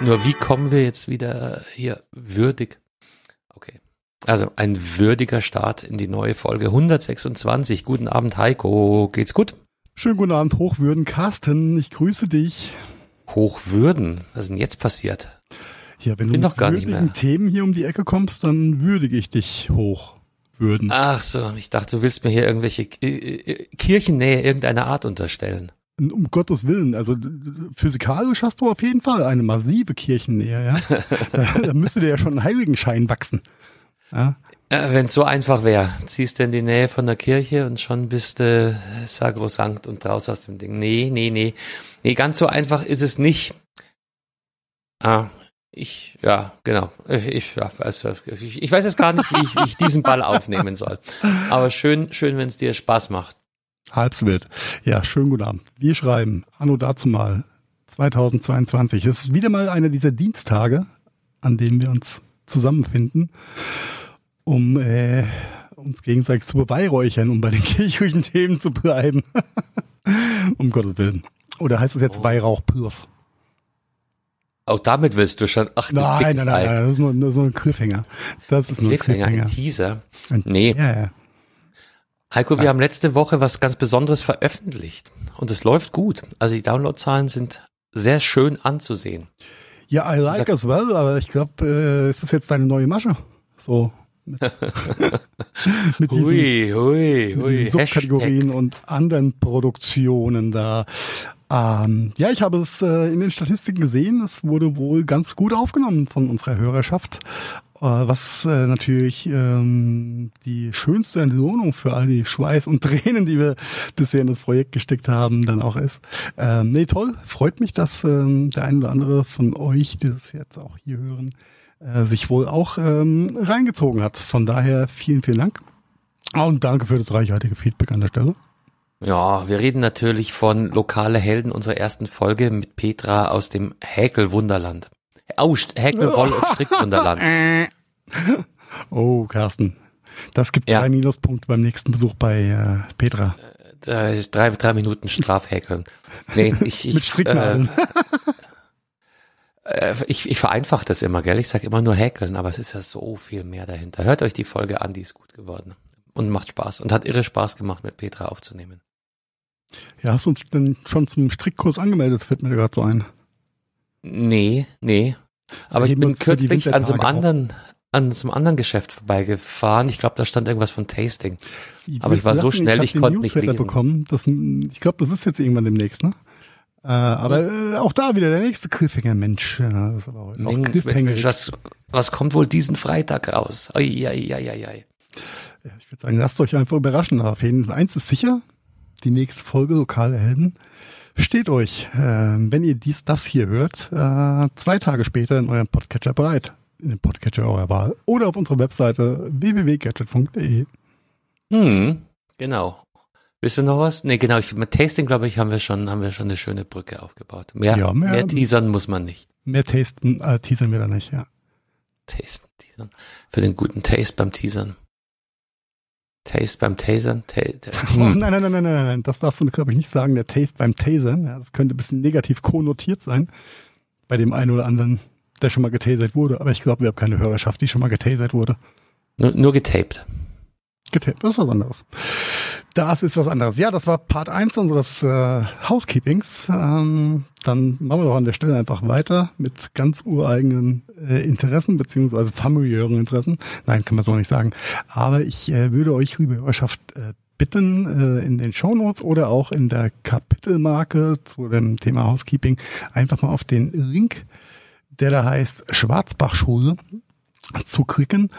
Nur, wie kommen wir jetzt wieder hier würdig? Okay. Also ein würdiger Start in die neue Folge 126. Guten Abend, Heiko. Geht's gut? Schönen guten Abend, Hochwürden. Carsten, ich grüße dich. Hochwürden? Was ist denn jetzt passiert? Ja, wenn Bin du mit würdigen Themen hier um die Ecke kommst, dann würdige ich dich hochwürden. Ach so, ich dachte, du willst mir hier irgendwelche äh, äh, Kirchennähe irgendeiner Art unterstellen. Um Gottes Willen, also physikalisch hast du auf jeden Fall eine massive Kirchennähe, ja. da, da müsste dir ja schon ein Heiligenschein wachsen. Ja. Äh, Wenn es so einfach wäre, ziehst du in die Nähe von der Kirche und schon bist du äh, sagrosankt und raus aus dem Ding. Nee, nee, nee. Nee, ganz so einfach ist es nicht. Ah, ich, ja, genau. Ich, ja, also, ich, ich weiß jetzt gar nicht, wie ich, wie ich diesen Ball aufnehmen soll. Aber schön, schön, wenn es dir Spaß macht. Halbswild. Ja, schönen guten Abend. Wir schreiben Anno dazu mal 2022. Es ist wieder mal einer dieser Dienstage, an denen wir uns zusammenfinden, um äh, uns gegenseitig zu beweihräuchern, um bei den kirchlichen Themen zu bleiben. um Gottes Willen. Oder heißt es jetzt oh. Weihrauchpürs? Auch damit willst du schon. Ach, nein, nein, nein, nein, das ist nur, nur so ein Cliffhanger. Das ist nur ein Cliffhanger. Cliffhanger. Ein Teaser. Nee. Ja, ja. Heiko, wir haben letzte Woche was ganz Besonderes veröffentlicht und es läuft gut. Also die Downloadzahlen sind sehr schön anzusehen. Ja, I like as well, aber ich glaube, äh, ist das jetzt deine neue Masche? So. Mit, mit diesen, hui, hui, hui. Mit Subkategorien und anderen Produktionen da. Ähm, ja, ich habe es äh, in den Statistiken gesehen. Es wurde wohl ganz gut aufgenommen von unserer Hörerschaft. Äh, was äh, natürlich ähm, die schönste Entlohnung für all die Schweiß und Tränen, die wir bisher in das Projekt gesteckt haben, dann auch ist. Ähm, nee, toll. Freut mich, dass ähm, der ein oder andere von euch, die das jetzt auch hier hören, äh, sich wohl auch ähm, reingezogen hat. Von daher vielen, vielen Dank. Und danke für das reichhaltige Feedback an der Stelle. Ja, wir reden natürlich von lokale Helden unserer ersten Folge mit Petra aus dem Häkel-Wunderland. Oh, Häkel-Roll- und Strickwunderland. oh, Carsten. Das gibt ja. drei Minuspunkte beim nächsten Besuch bei äh, Petra. Äh, drei, drei Minuten Strafhäkeln. Nee, ich, ich, mit Stricknadeln. Äh, äh, ich, ich vereinfache das immer, gell? Ich sage immer nur häkeln, aber es ist ja so viel mehr dahinter. Hört euch die Folge an, die ist gut geworden und macht Spaß und hat irre Spaß gemacht, mit Petra aufzunehmen. Ja, hast du uns denn schon zum Strickkurs angemeldet? Fällt mir gerade so ein. Nee, nee. Aber ich bin kürzlich an so einem anderen, an so einem anderen Geschäft vorbeigefahren. Ich glaube, da stand irgendwas von Tasting. Ich Aber ich war so schnell, ich, ich konnte nicht lesen. Bekommen. Das, ich glaube, das ist jetzt irgendwann demnächst, ne? Äh, aber äh, auch da wieder der nächste Cliffhanger, Mensch. Ja, das ist aber heute Mensch, Cliffhanger. Was, was kommt wohl diesen Freitag raus? Ai, ai, ai, ai. Ja, ich würde sagen, lasst euch einfach überraschen. Aber auf jeden Fall eins ist sicher, die nächste Folge Lokale Helden steht euch, äh, wenn ihr dies, das hier hört, äh, zwei Tage später in eurem Podcatcher bereit. In dem Podcatcher eurer Wahl. Oder auf unserer Webseite www.gadget.de. Hm, genau. Wisst ihr noch was? Nee, genau, ich, mit Tasting, glaube ich, haben wir schon, haben wir schon eine schöne Brücke aufgebaut. Mehr, ja, mehr, mehr teasern muss man nicht. Mehr tasten, äh, teasern wir da nicht, ja. Tasten, teasern. Für den guten Taste beim Teasern. Taste beim Tasern? Ta oh, nein, nein, nein, nein, nein, nein, das darfst du, glaube ich, nicht sagen, der Taste beim Tasern. Ja, das könnte ein bisschen negativ konnotiert sein bei dem einen oder anderen, der schon mal getasert wurde. Aber ich glaube, wir haben keine Hörerschaft, die schon mal getasert wurde. Nur, nur getaped. Getaped, das ist was anderes. Das ist was anderes. Ja, das war Part 1 unseres äh, Housekeepings. Ähm, dann machen wir doch an der Stelle einfach weiter mit ganz ureigenen äh, Interessen beziehungsweise familiären Interessen. Nein, kann man so nicht sagen. Aber ich äh, würde euch, liebe Hörerschaft, äh, bitten, äh, in den Shownotes oder auch in der Kapitelmarke zu dem Thema Housekeeping einfach mal auf den Link, der da heißt Schwarzbachschule, zu klicken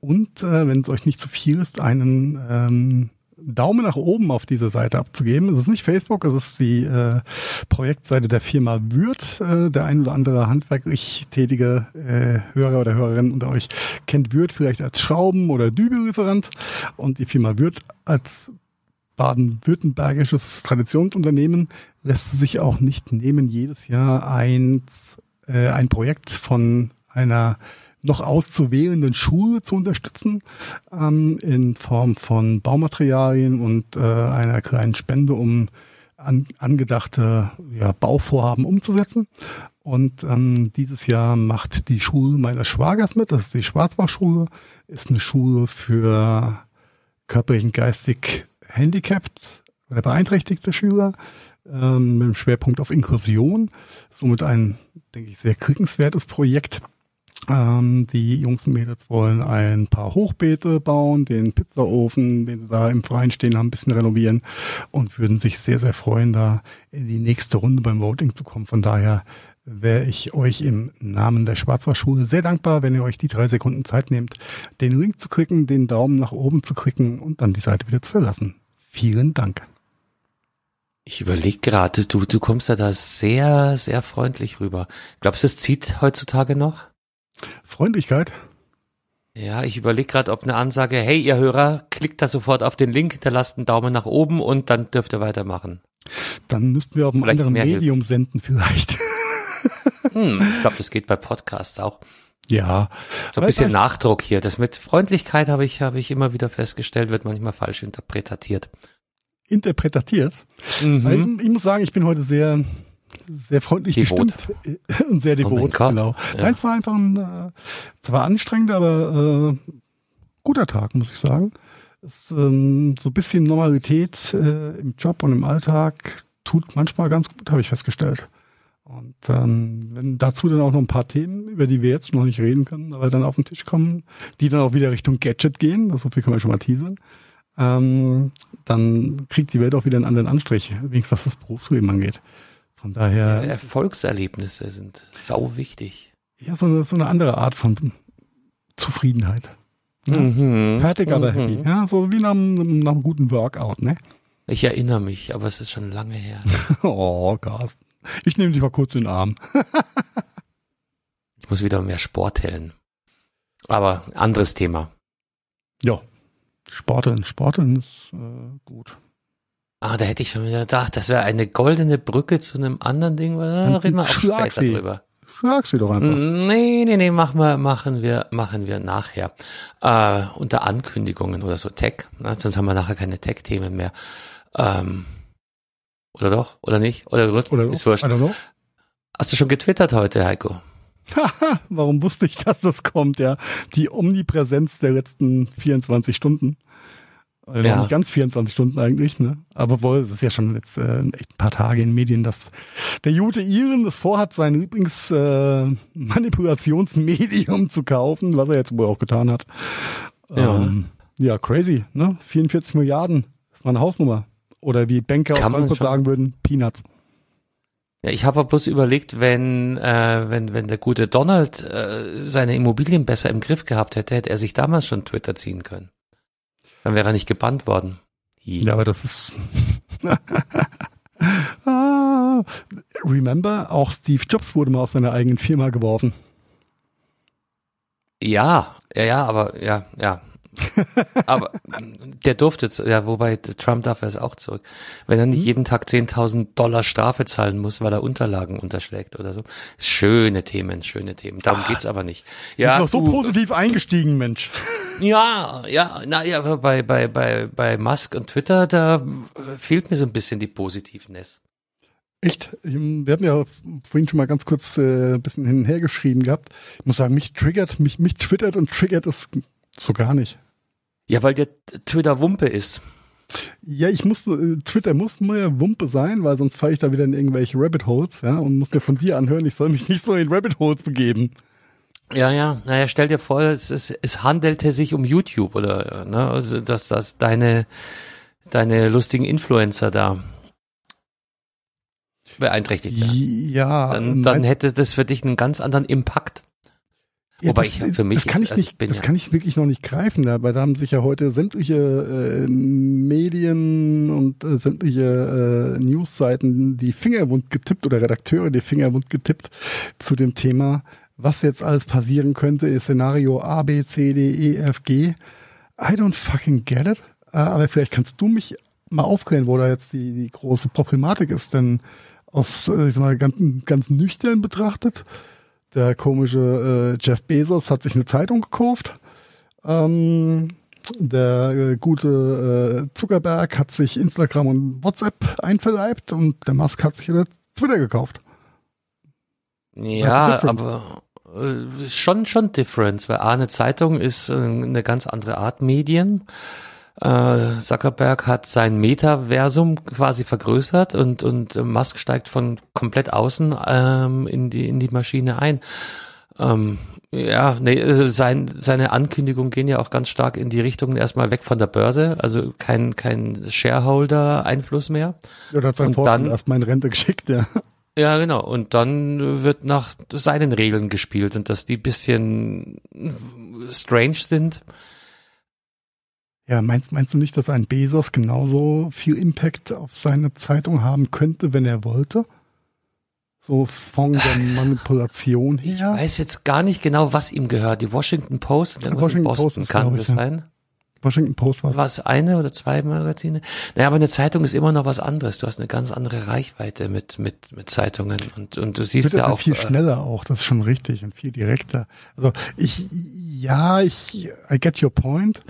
und, äh, wenn es euch nicht zu viel ist, einen ähm, Daumen nach oben auf diese Seite abzugeben. Es ist nicht Facebook, es ist die äh, Projektseite der Firma Würth. Äh, der ein oder andere handwerklich tätige äh, Hörer oder Hörerin unter euch kennt Würth vielleicht als Schrauben- oder Dübellieferant und die Firma Würth als baden-württembergisches Traditionsunternehmen lässt sich auch nicht nehmen, jedes Jahr ein, äh, ein Projekt von einer noch auszuwählenden Schuhe zu unterstützen ähm, in Form von Baumaterialien und äh, einer kleinen Spende, um an, angedachte ja, Bauvorhaben umzusetzen. Und ähm, dieses Jahr macht die Schule meines Schwagers mit, das ist die Schwarzbachschule, ist eine Schule für körperlich und geistig handicapped oder beeinträchtigte Schüler ähm, mit dem Schwerpunkt auf Inklusion. Somit ein, denke ich, sehr kriegenswertes Projekt. Ähm, die Jungs und Mädels wollen ein paar Hochbeete bauen, den Pizzaofen, den sie da im Freien stehen haben, ein bisschen renovieren und würden sich sehr, sehr freuen, da in die nächste Runde beim Voting zu kommen. Von daher wäre ich euch im Namen der Schwarzwaldschule sehr dankbar, wenn ihr euch die drei Sekunden Zeit nehmt, den Link zu klicken, den Daumen nach oben zu klicken und dann die Seite wieder zu verlassen. Vielen Dank. Ich überlege gerade, du, du kommst ja da sehr, sehr freundlich rüber. Glaubst du, es zieht heutzutage noch? Freundlichkeit? Ja, ich überlege gerade, ob eine Ansage, hey, ihr Hörer, klickt da sofort auf den Link, hinterlasst einen Daumen nach oben und dann dürft ihr weitermachen. Dann müssten wir auf einem anderen Medium hilft. senden vielleicht. Hm, ich glaube, das geht bei Podcasts auch. Ja. So ein bisschen Nachdruck hier. Das mit Freundlichkeit habe ich, habe ich immer wieder festgestellt, wird manchmal falsch interpretiert. Interpretiert? Mhm. Ich muss sagen, ich bin heute sehr, sehr freundlich devot. gestimmt und sehr devot. Oh genau. Ja. Nein, es war einfach ein, äh, war anstrengend, aber äh, guter Tag, muss ich sagen. Es, ähm, so ein bisschen Normalität äh, im Job und im Alltag tut manchmal ganz gut, habe ich festgestellt. Und ähm, wenn dazu dann auch noch ein paar Themen, über die wir jetzt noch nicht reden können, aber dann auf den Tisch kommen, die dann auch wieder Richtung Gadget gehen, das so viel können wir schon mal teasern, ähm, dann kriegt die Welt auch wieder einen anderen Anstrich, wenigstens was das Berufsleben angeht. Von daher. Ja, Erfolgserlebnisse sind sau wichtig. Ja, so eine, so eine andere Art von Zufriedenheit. Ja? Mhm. Fertig, aber mhm. happy. Ja, so wie nach, nach einem guten Workout, ne? Ich erinnere mich, aber es ist schon lange her. oh, Carsten. Ich nehme dich mal kurz in den Arm. ich muss wieder mehr Sporteln. Aber anderes Thema. Ja, Sporteln, Sporteln ist äh, gut. Ah, da hätte ich schon wieder gedacht, das wäre eine goldene Brücke zu einem anderen Ding. Da reden wir auch Schlag später sie. drüber. Schlag sie doch einfach. Nee, nee, nee, machen wir, machen wir, machen wir nachher. Äh, unter Ankündigungen oder so Tech. Ne? Sonst haben wir nachher keine Tech-Themen mehr. Ähm, oder doch? Oder nicht? Oder, oder ist wurscht. Hast du schon getwittert heute, Heiko? Warum wusste ich, dass das kommt, ja? Die Omnipräsenz der letzten 24 Stunden. Also ja. nicht ganz 24 Stunden eigentlich, ne? Aber wohl, es ist ja schon jetzt äh, echt ein paar Tage in den Medien, dass der Jute Iren das vorhat, sein Lieblingsmanipulationsmedium äh, zu kaufen, was er jetzt wohl auch getan hat. Ja, ähm, ja crazy, ne? 44 Milliarden, das war eine Hausnummer. Oder wie Banker Kann auch Frankfurt sagen würden, Peanuts. Ja, ich habe bloß überlegt, wenn, äh, wenn, wenn der gute Donald äh, seine Immobilien besser im Griff gehabt hätte, hätte er sich damals schon Twitter ziehen können. Dann wäre er nicht gebannt worden. Ja, aber das ist. ah, remember, auch Steve Jobs wurde mal aus seiner eigenen Firma geworfen. Ja, ja, ja, aber ja, ja, aber der durfte, ja, wobei Trump darf er es auch zurück. Wenn er nicht hm? jeden Tag 10.000 Dollar Strafe zahlen muss, weil er Unterlagen unterschlägt oder so. Schöne Themen, schöne Themen. Darum ah, geht's aber nicht. Ja, noch so du, positiv eingestiegen, Mensch. Ja, ja, na ja, bei, bei, bei, bei Musk und Twitter, da fehlt mir so ein bisschen die Positivness. Echt? Wir hatten ja vorhin schon mal ganz kurz äh, ein bisschen hin und her geschrieben gehabt. Ich muss sagen, mich triggert, mich, mich twittert und triggert es so gar nicht. Ja, weil der Twitter Wumpe ist. Ja, ich muss, äh, Twitter muss mir Wumpe sein, weil sonst falle ich da wieder in irgendwelche Rabbit Holes, ja, und muss mir von dir anhören, ich soll mich nicht so in Rabbit Holes begeben. Ja, ja, naja, stell dir vor, es, es, es handelte sich um YouTube oder, ne, also, dass, dass deine, deine lustigen Influencer da beeinträchtigt werden. Ja. Dann, dann hätte das für dich einen ganz anderen Impact. Ja, Wobei das, ich für mich das kann ist, ich nicht, das ja kann ich wirklich noch nicht greifen. Dabei da haben sich ja heute sämtliche äh, Medien und äh, sämtliche äh, Newsseiten die Fingerwund getippt oder Redakteure die Fingerwund getippt zu dem Thema, was jetzt alles passieren könnte. Szenario A, B, C, D, E, F, G. I don't fucking get it. Äh, aber vielleicht kannst du mich mal aufklären, wo da jetzt die, die große Problematik ist, denn aus, äh, ich sag mal, ganz, ganz nüchtern betrachtet der komische äh, Jeff Bezos hat sich eine Zeitung gekauft. Ähm, der äh, gute äh, Zuckerberg hat sich Instagram und WhatsApp einverleibt und der Musk hat sich Twitter gekauft. Ja, aber äh, schon schon Difference, weil A, eine Zeitung ist äh, eine ganz andere Art Medien. Äh, Zuckerberg hat sein Metaversum quasi vergrößert und und Musk steigt von komplett außen ähm, in die in die Maschine ein. Ähm, ja, nee, also sein, seine Ankündigungen gehen ja auch ganz stark in die Richtung erstmal weg von der Börse, also kein, kein Shareholder-Einfluss mehr. Ja, da hat sein Vorstand erstmal in Rente geschickt, ja. Ja, genau. Und dann wird nach seinen Regeln gespielt und dass die bisschen strange sind. Ja, meinst, meinst du nicht, dass ein Bezos genauso viel Impact auf seine Zeitung haben könnte, wenn er wollte? So von der Manipulation her. Ich weiß jetzt gar nicht genau, was ihm gehört. Die Washington Post und irgendwas Washington in Boston Post kann das sein? Washington Post war es eine oder zwei Magazine? Naja, aber eine Zeitung ist immer noch was anderes. Du hast eine ganz andere Reichweite mit mit mit Zeitungen und und du siehst ja auch viel äh, schneller auch. Das ist schon richtig und viel direkter. Also ich ja, ich I get your point,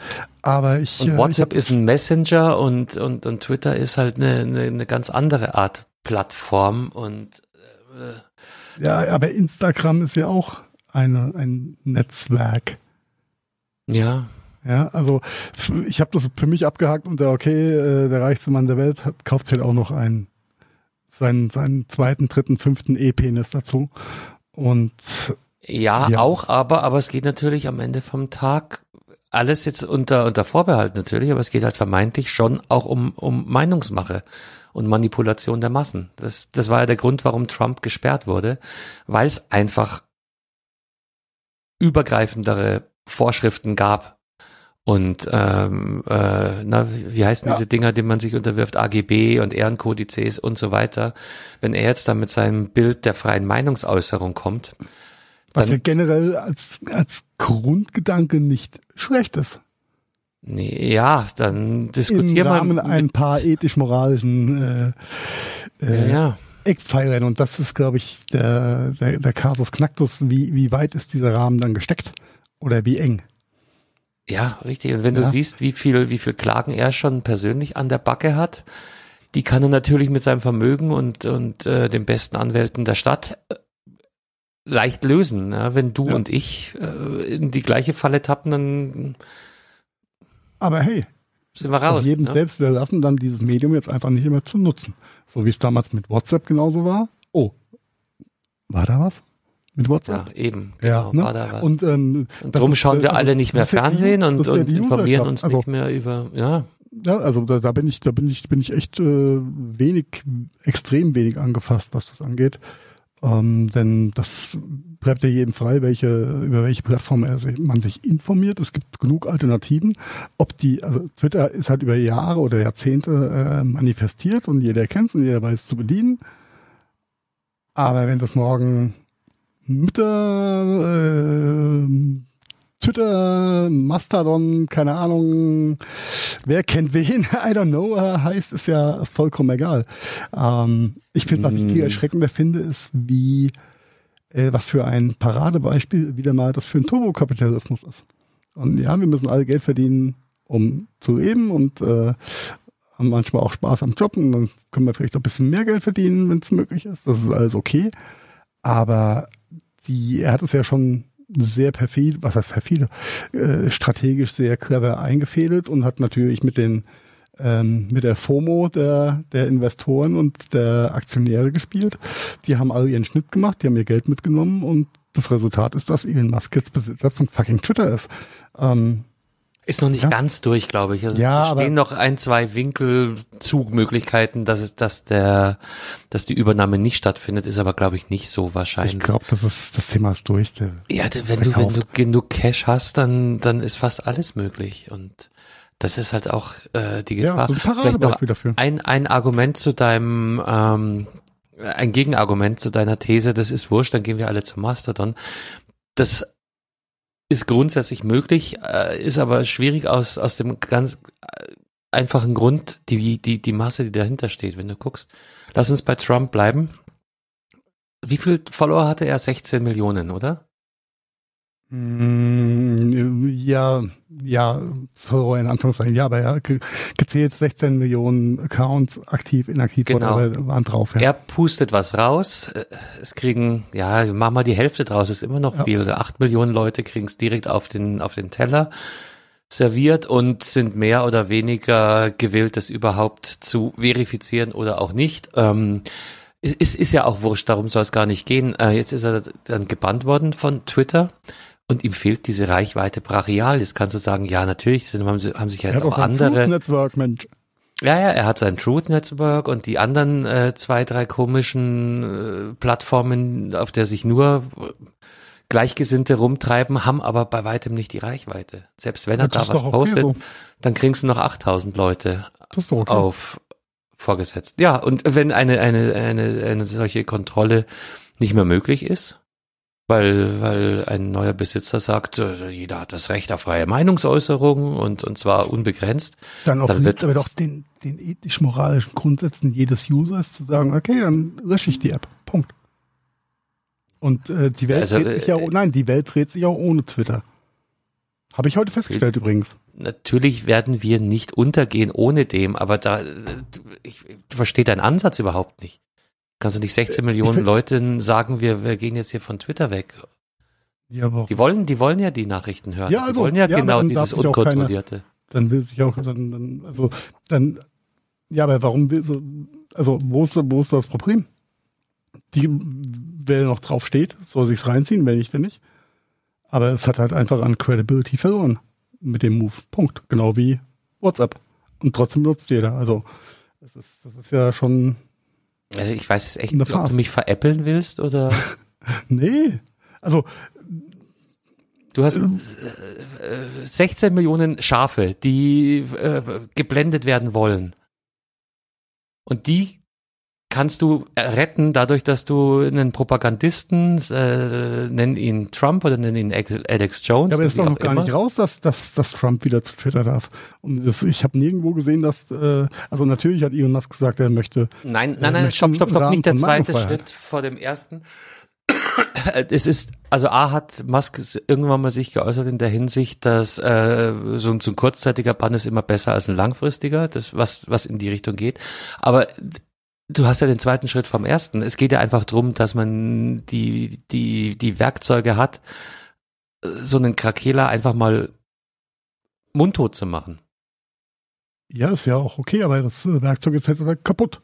aber ich und WhatsApp ich ist ein Messenger und und und Twitter ist halt eine eine, eine ganz andere Art Plattform und äh, ja, aber Instagram ist ja auch eine ein Netzwerk. Ja. Ja, also ich habe das für mich abgehakt und der okay, äh, der reichste Mann der Welt hat, kauft halt auch noch einen seinen seinen zweiten, dritten, fünften E-Penis dazu. Und ja, ja, auch, aber aber es geht natürlich am Ende vom Tag alles jetzt unter unter Vorbehalt natürlich, aber es geht halt vermeintlich schon auch um um Meinungsmache und Manipulation der Massen. Das das war ja der Grund, warum Trump gesperrt wurde, weil es einfach übergreifendere Vorschriften gab und ähm, äh, na, wie heißen ja. diese Dinger, denen man sich unterwirft, AGB und Ehrenkodizes und so weiter. Wenn er jetzt dann mit seinem Bild der freien Meinungsäußerung kommt. Was ja generell als, als Grundgedanke nicht schlecht ist. Nee, ja, dann diskutieren wir. Im Rahmen ein paar ethisch-moralischen äh, äh, ja, ja. Eckpfeilern. Und das ist, glaube ich, der, der, der Kasus Knacktus. Wie, wie weit ist dieser Rahmen dann gesteckt? Oder wie eng? Ja, richtig. Und wenn ja. du siehst, wie viel, wie viel Klagen er schon persönlich an der Backe hat, die kann er natürlich mit seinem Vermögen und, und äh, den besten Anwälten der Stadt äh, leicht lösen. Ja? Wenn du ja. und ich äh, in die gleiche Falle tappen, dann aber hey, sind wir raus. Jedem ne? selbst überlassen, dann dieses Medium jetzt einfach nicht mehr zu nutzen. So wie es damals mit WhatsApp genauso war. Oh, war da was? Mit WhatsApp? Ja, eben. Genau, ja, ne? und, ähm, und drum schauen wir alle nicht mehr Fernsehen die, und, und informieren uns also, nicht mehr über, ja. Ja, also da, da bin ich, da bin ich, bin ich echt äh, wenig, extrem wenig angefasst, was das angeht. Ähm, denn das bleibt ja jedem frei, welche, über welche Plattform man sich informiert. Es gibt genug Alternativen. Ob die, also Twitter ist halt über Jahre oder Jahrzehnte äh, manifestiert und jeder kennt es und jeder weiß es zu bedienen. Aber wenn das morgen Mütter, äh, Twitter, Mastodon, keine Ahnung, wer kennt wen, I don't know, heißt, ist ja vollkommen egal. Ähm, ich finde, was ich viel mm. erschreckender finde, ist, wie, äh, was für ein Paradebeispiel wieder mal das für ein Turbokapitalismus ist. Und ja, wir müssen alle Geld verdienen, um zu leben und äh, haben manchmal auch Spaß am Job und dann können wir vielleicht noch ein bisschen mehr Geld verdienen, wenn es möglich ist. Das ist alles okay. Aber die, er hat es ja schon sehr perfid, was heißt perfide, äh, strategisch sehr clever eingefädelt und hat natürlich mit den ähm, mit der FOMO der, der Investoren und der Aktionäre gespielt. Die haben alle ihren Schnitt gemacht, die haben ihr Geld mitgenommen und das Resultat ist, dass Elon Musk jetzt Besitzer von fucking Twitter ist. Ähm, ist noch nicht ja. ganz durch, glaube ich. Also ja, es stehen noch ein, zwei Winkelzugmöglichkeiten, dass es, dass der, dass die Übernahme nicht stattfindet, ist aber, glaube ich, nicht so wahrscheinlich. Ich glaube, das ist, das Thema ist durch. ja, wenn du, wenn du genug Cash hast, dann, dann ist fast alles möglich und das ist halt auch äh, die Gefahr. Ja, Vielleicht noch dafür. ein, ein Argument zu deinem, ähm, ein Gegenargument zu deiner These, das ist wurscht, dann gehen wir alle zum Mastodon. Das ist grundsätzlich möglich, äh, ist aber schwierig aus, aus dem ganz äh, einfachen Grund, die, die, die Masse, die dahinter steht, wenn du guckst. Lass uns bei Trump bleiben. Wie viel Follower hatte er? 16 Millionen, oder? Mm, Ja, ja, Follower in Anführungszeichen, ja, aber er ge- gezählt 16 Millionen Accounts aktiv, inaktiv Genau. oder waren drauf. Ja. Er pustet was raus. äh, Es kriegen, ja, mach mal die Hälfte draus, ist immer noch Ja. viel. Acht Millionen Leute kriegen es direkt auf den, auf den Teller serviert und sind mehr oder weniger gewillt, das überhaupt zu verifizieren oder auch nicht. Ähm, es ist, ist ja auch wurscht, darum soll es gar nicht gehen. Äh, jetzt ist er dann gebannt worden von Twitter und ihm fehlt diese Reichweite brachial. Jetzt kannst du sagen, ja, natürlich sind, haben, sie, haben sich ja er jetzt hat auch andere. Truth Network, Mensch. Ja, ja, er hat sein Truth Network und die anderen äh, zwei, drei komischen äh, Plattformen, auf der sich nur Gleichgesinnte rumtreiben, haben aber bei weitem nicht die Reichweite. Selbst wenn er Ja, das da was okay postet, so. dann kriegst du noch 8000 Leute okay. auf vorgesetzt. Ja, und wenn eine, eine, eine, eine solche Kontrolle nicht mehr möglich ist, weil, weil ein neuer Besitzer sagt, äh, jeder hat das Recht auf freie Meinungsäußerung und, und zwar unbegrenzt, Dann auch dann wird- aber doch den, den ethisch-moralischen Grundsätzen jedes Users zu sagen, okay, dann lösche ich die App. Punkt. Und äh, die Welt Also, dreht sich ja, äh, nein, die Welt dreht sich auch ohne Twitter. Habe ich heute festgestellt übrigens. natürlich werden wir nicht untergehen ohne dem, aber da, äh, ich, ich verstehe deinen Ansatz überhaupt nicht. Kannst du nicht 16 Millionen find- Leuten sagen, wir, wir gehen jetzt hier von Twitter weg? Ja, aber Die wollen, die wollen ja die Nachrichten hören. Ja, also, die wollen ja, ja, genau dieses unkontrollierte. dann will sich auch dann, dann also dann ja, aber warum will so also wo ist wo ist das Problem? Die wer noch drauf steht, soll sich's reinziehen, wenn nicht, dann nicht. Aber es hat halt einfach an Credibility verloren mit dem Move. Punkt. Genau wie WhatsApp. Und trotzdem nutzt jeder. Also das ist das ist ja schon Also ich weiß jetzt echt nicht, ob du mich veräppeln willst oder nee. Also du hast äh, äh, 16 Millionen Schafe, die äh, geblendet werden wollen. Und die kannst du retten dadurch, dass du einen Propagandisten, äh, nenn ihn Trump oder nenn ihn Alex Jones. Ja, aber es ist doch noch gar immer. nicht raus, dass, dass, dass Trump wieder zu Twitter darf. Und das, ich habe nirgendwo gesehen, dass, äh, also natürlich hat Elon Musk gesagt, er möchte. Nein, Äh, nein, nein, stopp, stopp, stopp, nicht der zweite. Schritt vor dem ersten. Es ist, also A hat Musk irgendwann mal sich geäußert in der Hinsicht, dass äh, so, ein- so ein kurzzeitiger Bann ist immer besser als ein langfristiger, das, was, was in die Richtung geht. Aber du hast ja den zweiten Schritt vom ersten. Es geht ja einfach drum, dass man die, die, die Werkzeuge hat, so einen Krakela einfach mal mundtot zu machen. Ja, ist ja auch okay, aber das äh, Werkzeug ist halt kaputt.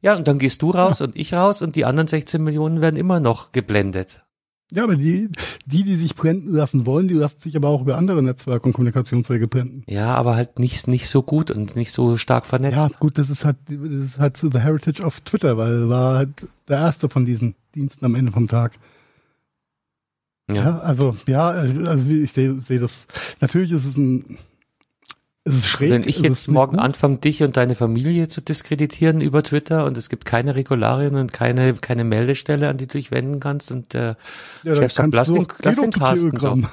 Ja, und dann gehst du raus und ich raus und die anderen 16 Millionen werden immer noch geblendet. Ja, aber die, die, die sich blenden lassen wollen, die lassen sich aber auch über andere Netzwerke und Kommunikationswege blenden. Ja, aber halt nicht, nicht so gut und nicht so stark vernetzt. Ja, gut, das ist halt, das ist halt so the heritage of Twitter, weil war halt der erste von diesen Diensten am Ende vom Tag. Ja. Ja, also ja, also ich sehe sehe das. Natürlich ist es ein, es ist schräg. Wenn ich jetzt morgen anfange, dich und deine Familie zu diskreditieren über Twitter und es gibt keine Regularien und keine, keine Meldestelle, an die du dich wenden kannst und der ja, dann Chef sagt, lass den, doch- lass geh den doch zu Carsten Telegram.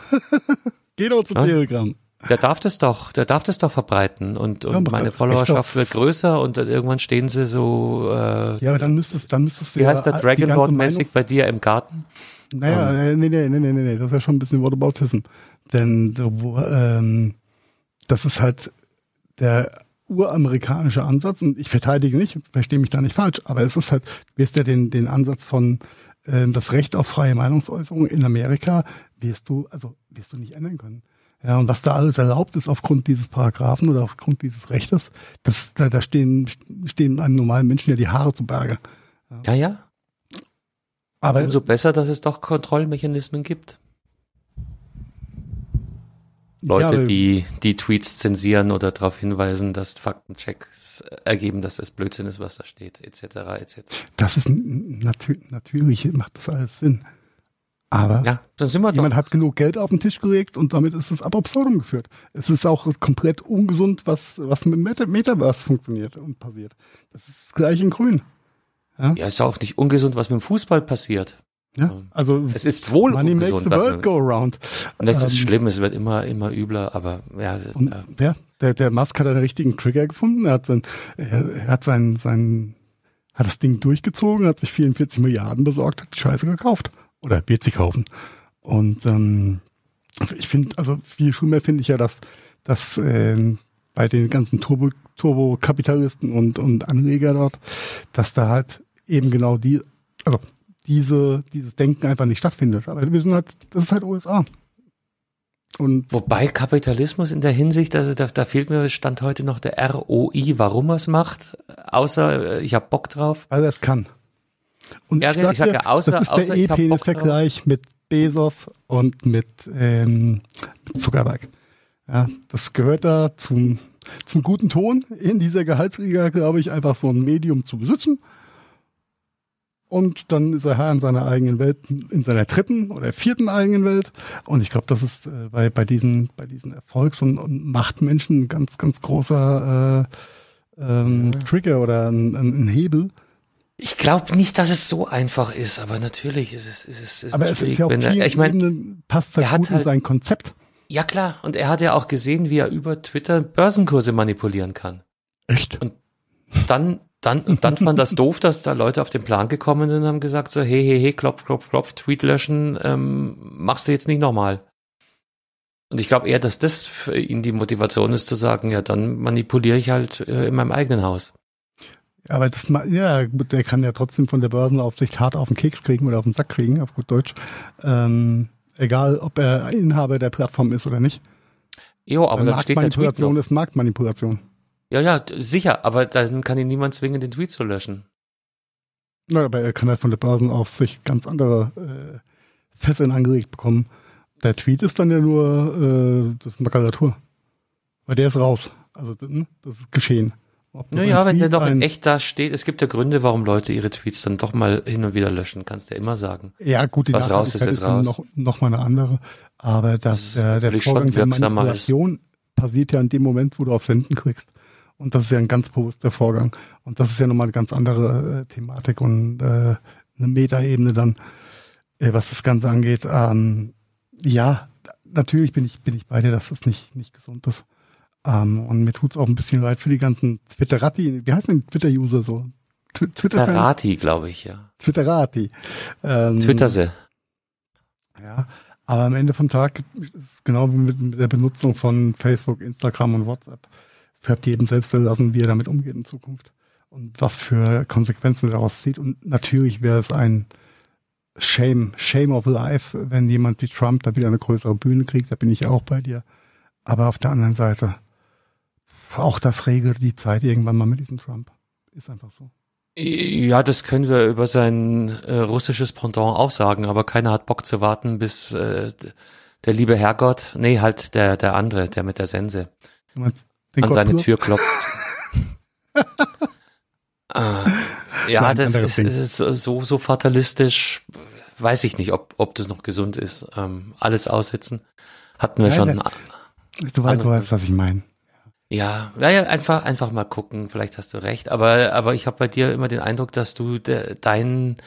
Geh doch zu Ja? Telegram. Der darf das doch, der darf das doch verbreiten und, und Ja, meine Followerschaft wird größer und dann irgendwann stehen sie so, äh, Ja, aber dann müsstest, dann müsstest du wie ja heißt der die Dragon ganze Board mäßig Meinungs- bei dir im Garten? Naja, äh, nee, nee, nee, nee, nee, nee, das ist ja schon ein bisschen Whataboutism. Denn ähm, das ist halt der uramerikanische Ansatz und ich verteidige nicht, verstehe mich da nicht falsch, aber es ist halt, du wirst ja den, den Ansatz von äh, das Recht auf freie Meinungsäußerung in Amerika wirst du, also wirst du nicht ändern können. Ja, und was da alles erlaubt ist aufgrund dieses Paragraphen oder aufgrund dieses Rechtes, das, da, da stehen, stehen einem normalen Menschen ja die Haare zu Berge. Ja, ja. Aber Umso besser, dass es doch Kontrollmechanismen gibt. Leute, Ja, die die Tweets zensieren oder darauf hinweisen, dass Faktenchecks ergeben, dass das Blödsinn ist, was da steht, etc. etc. Das ist n- natür natürlich macht das alles Sinn. Aber Ja, dann sind wir doch. jemand hat genug Geld auf den Tisch gelegt und damit ist es ab absurdum geführt. Es ist auch komplett ungesund, was, was mit Meta Metaverse funktioniert und passiert. Das ist das gleiche in Grün. Ja, ist auch nicht ungesund, was mit dem Fußball passiert. Ja? Also Es ist wohl Money makes ungesund. the Was world go around. und das ist Ähm, schlimm, es wird immer, immer übler, aber ja, Und äh, ja, der, der Musk hat einen richtigen Trigger gefunden. Er hat sein, er, hat sein, sein, hat das Ding durchgezogen, hat sich 44 Milliarden besorgt, hat die Scheiße gekauft. Oder wird sie kaufen. Und ähm, ich finde, also viel schlimmer finde ich ja, dass, dass äh, bei den ganzen Turbo, Turbo-Kapitalisten und, und Anleger dort, dass da halt eben genau die, also diese, dieses Denken einfach nicht stattfindet. Aber wir sind halt, das ist halt USA. Und Wobei Kapitalismus in der Hinsicht, also da, da fehlt mir Stand heute noch der ROI, warum er es macht, außer äh, ich habe Bock drauf. Weil er es kann. Und ja, ich, sag ich sage ja, außer, das ist außer der E-Penis-Vergleich mit Bezos und mit, ähm, mit Zuckerberg. Ja, das gehört da zum, zum guten Ton in dieser Gehaltsliga, glaube ich, einfach so ein Medium zu besitzen und dann ist er Herr in seiner eigenen Welt, in seiner dritten oder vierten eigenen Welt. Und ich glaube, das ist äh, bei, bei diesen, bei diesen Erfolgs- und, und Machtmenschen ein ganz, ganz großer äh, ähm, ja. Trigger oder ein, ein Hebel. Ich glaube nicht, dass es so einfach ist, aber natürlich ist es, ist es, ist aber es ist ja auch er, ich meine, passt halt gut in halt, sein Konzept. Ja klar, und er hat ja auch gesehen, wie er über Twitter Börsenkurse manipulieren kann. Echt? Und dann dann, dann fand das doof, dass da Leute auf den Plan gekommen sind und haben gesagt so, hey, hey, hey, klopf, klopf, klopf, Tweet löschen, ähm, machst du jetzt nicht nochmal. Und ich glaube eher, dass das für ihn die Motivation ist zu sagen, ja, dann manipuliere ich halt äh, in meinem eigenen Haus. Aber das, ja, der kann ja trotzdem von der Börsenaufsicht hart auf den Keks kriegen oder auf den Sack kriegen, auf gut Deutsch. Ähm, egal, ob er Inhaber der Plattform ist oder nicht. Jo, aber dann steht der Tweet Marktmanipulation ist Marktmanipulation. Ja, ja, sicher, aber dann kann ihn niemand zwingen, den Tweet zu löschen. Na, aber er kann halt von der Börsenaufsicht ganz andere äh, Fesseln angelegt bekommen. Der Tweet ist dann ja nur äh, das Makulatur. Weil der ist raus. Also hm, das ist geschehen. Naja, wenn der doch in echt da steht, es gibt ja Gründe, warum Leute ihre Tweets dann doch mal hin und wieder löschen, kannst du ja immer sagen. Ja, gut, die Was raus ist, ist raus. Noch, noch mal eine andere. Aber das, das äh, der Vorgang der Manipulation ist. passiert ja in dem Moment, wo du auf Senden kriegst. Und das ist ja ein ganz bewusster Vorgang. Und das ist ja nochmal eine ganz andere äh, Thematik und äh, eine Metaebene dann, äh, was das Ganze angeht. Ähm, ja, natürlich bin ich, bin ich bei dir, dass das nicht, nicht gesund ist. Ähm, und mir tut's auch ein bisschen leid für die ganzen Twitterati, wie heißt denn Twitter-User so? Twitterati, glaube ich, ja. Twitterati. Ähm, Twitterse. Ja, aber am Ende vom Tag ist es genau wie mit, mit der Benutzung von Facebook, Instagram und WhatsApp bleibt jedem selbst lassen, wie er damit umgeht in Zukunft und was für Konsequenzen daraus zieht. Und natürlich wäre es ein Shame, Shame of Life, wenn jemand wie Trump da wieder eine größere Bühne kriegt. Da bin ich auch bei dir. Aber auf der anderen Seite, auch das regelt die Zeit irgendwann mal mit diesem Trump. Ist einfach so. Ja, das können wir über sein äh, russisches Pendant auch sagen, aber keiner hat Bock zu warten, bis äh, der liebe Herrgott, nee, halt der, der andere, der mit der Sense. Du meinst den an Gott seine Tür klopft. ah, ja, Nein, das ist, ist, so, so fatalistisch. Weiß ich nicht, ob, ob das noch gesund ist. Ähm, alles aussitzen. Hatten wir Nein, schon. Du weißt, du weißt, was ich meine. Ja, naja, einfach, einfach mal gucken. Vielleicht hast du recht. Aber, aber ich habe bei dir immer den Eindruck, dass du de, deinen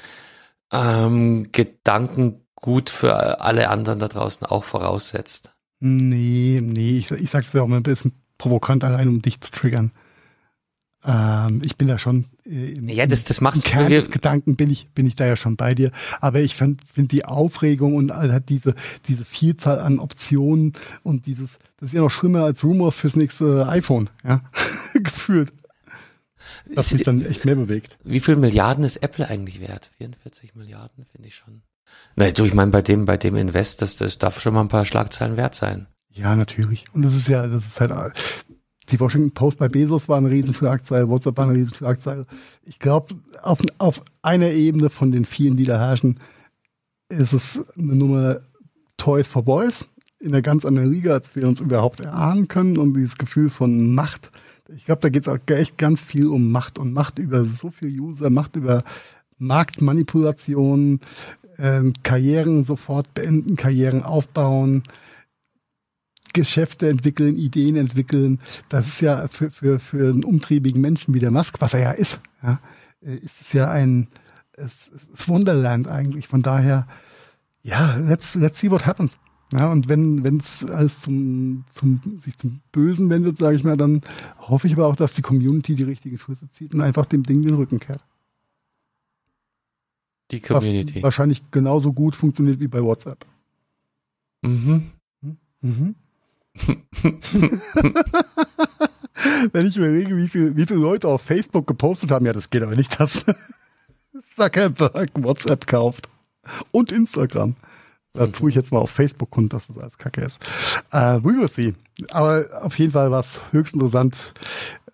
ähm, Gedanken gut für alle anderen da draußen auch voraussetzt. Nee, nee, ich, ich sag's ja auch mal ein bisschen provokant allein, um dich zu triggern. Ähm, ich bin da schon äh, im, ja, das, das machst im Kern des Gedanken bin ich, bin ich da ja schon bei dir. Aber ich finde find die Aufregung und halt diese, diese Vielzahl an Optionen und dieses, das ist ja noch schlimmer als Rumors fürs nächste iPhone, ja, gefühlt. Das mich dann echt mehr bewegt. Wie viel Milliarden ist Apple eigentlich wert? 44 Milliarden finde ich schon. Na, du, ich meine, bei dem, bei dem Invest, das, das darf schon mal ein paar Schlagzeilen wert sein. Ja, natürlich. Und das ist ja, das ist halt, die Washington Post bei Bezos war eine Riesenschlagzeile, WhatsApp war eine Riesenschlagzeile. Ich glaube, auf, auf einer Ebene von den vielen, die da herrschen, ist es eine Nummer Toys for Boys in einer ganz anderen Liga, als wir uns überhaupt erahnen können und dieses Gefühl von Macht. Ich glaube, da geht es auch echt ganz viel um Macht und Macht über so viel User, Macht über Marktmanipulation, äh, Karrieren sofort beenden, Karrieren aufbauen, Geschäfte entwickeln, Ideen entwickeln. Das ist ja für, für, für einen umtriebigen Menschen wie der Musk, was er ja ist, ja, äh, ist es ja ein es, es Wunderland eigentlich. Von daher, ja, let's, let's see what happens. Ja, und wenn wenn es alles zum, zum, sich zum Bösen wendet, sage ich mal, dann hoffe ich aber auch, dass die Community die richtigen Schlüsse zieht und einfach dem Ding den Rücken kehrt. Die Community. Was wahrscheinlich genauso gut funktioniert wie bei WhatsApp. Mhm. Mhm. Wenn ich überlege, wie, viel, wie viele Leute auf Facebook gepostet haben, ja, das geht aber nicht, dass Zuckerberg WhatsApp kauft. Und Instagram. Da tue ich jetzt mal auf Facebook kund, dass das alles kacke ist. Äh, we will see. Aber auf jeden Fall war es höchst interessant,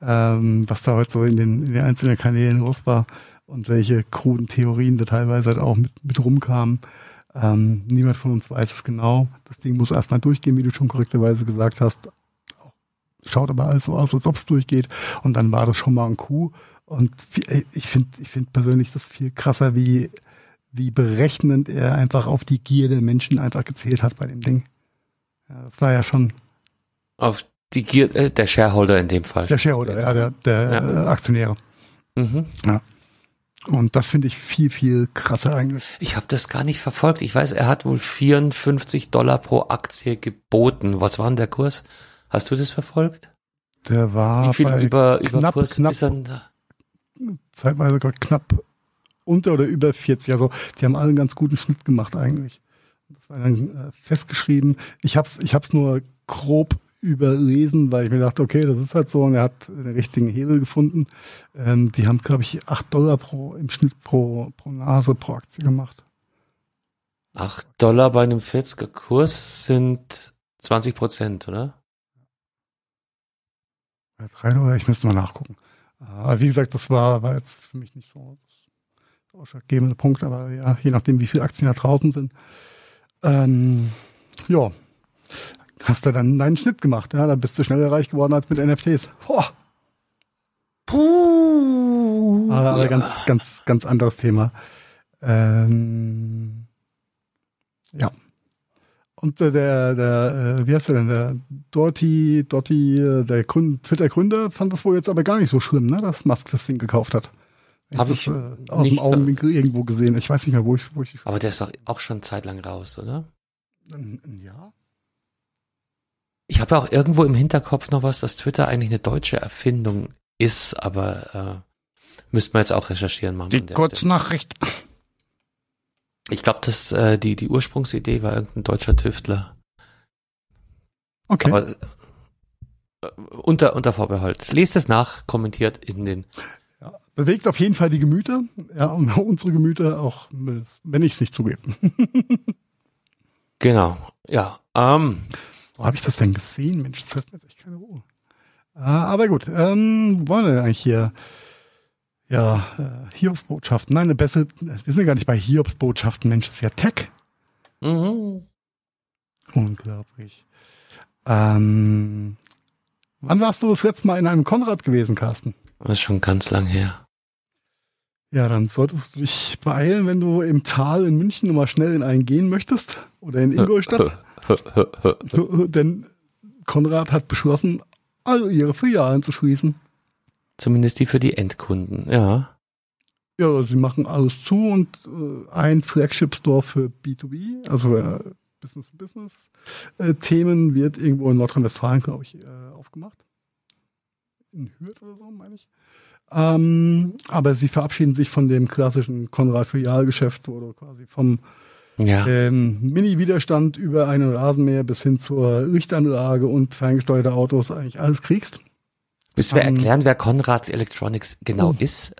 ähm, was da heute so in den, in den einzelnen Kanälen los war und welche kruden Theorien da teilweise halt auch mit, mit rumkamen. Ähm, niemand von uns weiß es genau. Das Ding muss erstmal durchgehen, wie du schon korrekterweise gesagt hast. Schaut aber alles so aus, als ob es durchgeht. Und dann war das schon mal ein Coup. Und ich finde ich finde persönlich das viel krasser, wie, wie berechnend er einfach auf die Gier der Menschen einfach gezählt hat bei dem Ding. Ja, das war ja schon. Auf die Gier, äh, der Shareholder in dem Fall. Der Shareholder, ja, der, der ja. Aktionäre. Mhm. Ja. Und das finde ich viel, viel krasser eigentlich. Ich habe das gar nicht verfolgt. Ich weiß, er hat wohl 54 Dollar pro Aktie geboten. Was war denn der Kurs? Hast du das verfolgt? Der war Wie viel bei über, über knapp, Kurs knapp, ist er denn da? zeitweise sogar knapp unter oder über 40. Also die haben alle einen ganz guten Schnitt gemacht eigentlich. Das war dann äh, festgeschrieben. Ich hab's, ich hab's nur grob überlesen, weil ich mir dachte, okay, das ist halt so und er hat den richtigen Hebel gefunden. Ähm, die haben, glaube ich, 8 Dollar pro im Schnitt pro, pro Nase pro Aktie gemacht. 8 Dollar bei einem 40er Kurs sind 20 Prozent, oder? Ja, 3 Dollar, ich müsste mal nachgucken. Aber wie gesagt, das war, war jetzt für mich nicht so das ausschlaggebende Punkt, aber ja, je nachdem, wie viele Aktien da draußen sind. Ähm, ja, hast du dann deinen Schnitt gemacht. Ja, da bist du schneller reich geworden als mit NFTs. Boah. Puh. Aber, aber ganz, ganz, ganz anderes Thema. Ähm, ja. Und äh, der, der, äh, wie heißt der denn, der Doty, Doty, äh, der Twitter-Gründer fand das wohl jetzt aber gar nicht so schlimm, ne, dass Musk das Ding gekauft hat. Habe ich, das, ich äh, aus dem Augenwinkel irgendwo gesehen. Ich weiß nicht mehr, wo ich, wo ich. Aber der ist doch auch schon zeitlang raus, oder? Ja. Ich habe auch irgendwo im Hinterkopf noch was, dass Twitter eigentlich eine deutsche Erfindung ist, aber äh, müsste man jetzt auch recherchieren machen. Die Kurznachricht. Ich glaube, dass äh, die die Ursprungsidee war irgendein deutscher Tüftler. Okay. Aber äh, unter unter Vorbehalt. Lest es nach, kommentiert in den. Ja, bewegt auf jeden Fall die Gemüter, ja und unsere Gemüter auch, wenn ich es nicht zugebe. genau. Ja. Ähm, wo habe ich das denn gesehen? Mensch, das lässt mir jetzt echt keine Ruhe. Ah, aber gut, ähm, wo wollen wir denn eigentlich hier? Ja, äh, Hiobsbotschaften. Nein, eine bessere, wir sind gar nicht bei Hiobsbotschaften, Mensch, das ist ja Tech. mhm. Unglaublich. Ähm, wann warst du das letzte Mal in einem Konrad gewesen, Carsten? Das ist schon ganz lang her. Ja, dann solltest du dich beeilen, wenn du im Tal in München nochmal schnell in einen gehen möchtest. Oder in Ingolstadt. Denn Konrad hat beschlossen, all ihre Filialen zu schließen. Zumindest die für die Endkunden, ja. Ja, sie machen alles zu und äh, ein Flagship-Store für B2B, also äh, Business-Business-Themen wird irgendwo in Nordrhein-Westfalen, glaube ich, äh, aufgemacht. In Hürth oder so, meine ich. Ähm, aber sie verabschieden sich von dem klassischen Konrad-Filialgeschäft, wo du quasi vom ja. ähm, Mini-Widerstand über einen Rasenmäher bis hin zur Lichtanlage und ferngesteuerte Autos eigentlich alles kriegst. Müssen wir erklären, wer Konrad Electronics genau oh. ist?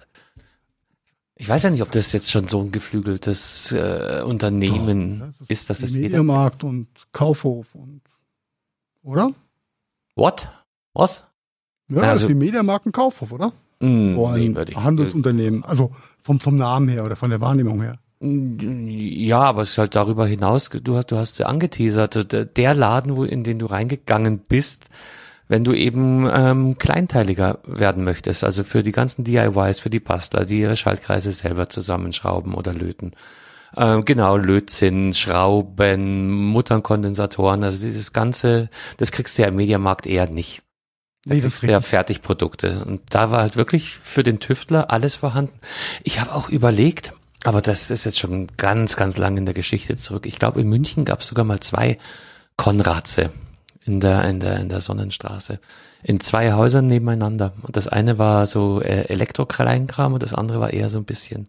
Ich weiß ja nicht, ob das jetzt schon so ein geflügeltes äh, Unternehmen ja, das ist, dass das jeder. Mediamarkt und Kaufhof und oder? What? Was? Ja, also, das ist wie Mediamarkt und Kaufhof, oder? Ein nee, Handelsunternehmen. Also vom, vom Namen her oder von der Wahrnehmung her. Ja, aber es ist halt darüber hinaus, du hast, du hast ja angeteasert, der Laden, wo, in den du reingegangen bist, wenn du eben ähm, kleinteiliger werden möchtest, also für die ganzen DIYs, für die Bastler, die ihre Schaltkreise selber zusammenschrauben oder löten. Ähm, genau, Lötzinn, Schrauben, Mutternkondensatoren, also dieses ganze, das kriegst du ja im Mediamarkt eher nicht. Da nee, kriegst du ja Fertigprodukte. Und da war halt wirklich für den Tüftler alles vorhanden. Ich habe auch überlegt, aber das ist jetzt schon ganz, ganz lang in der Geschichte zurück. Ich glaube, in München gab es sogar mal zwei Konradse in der, in der, in der Sonnenstraße. In zwei Häusern nebeneinander. Und das eine war so äh, Elektrokleinkram und das andere war eher so ein bisschen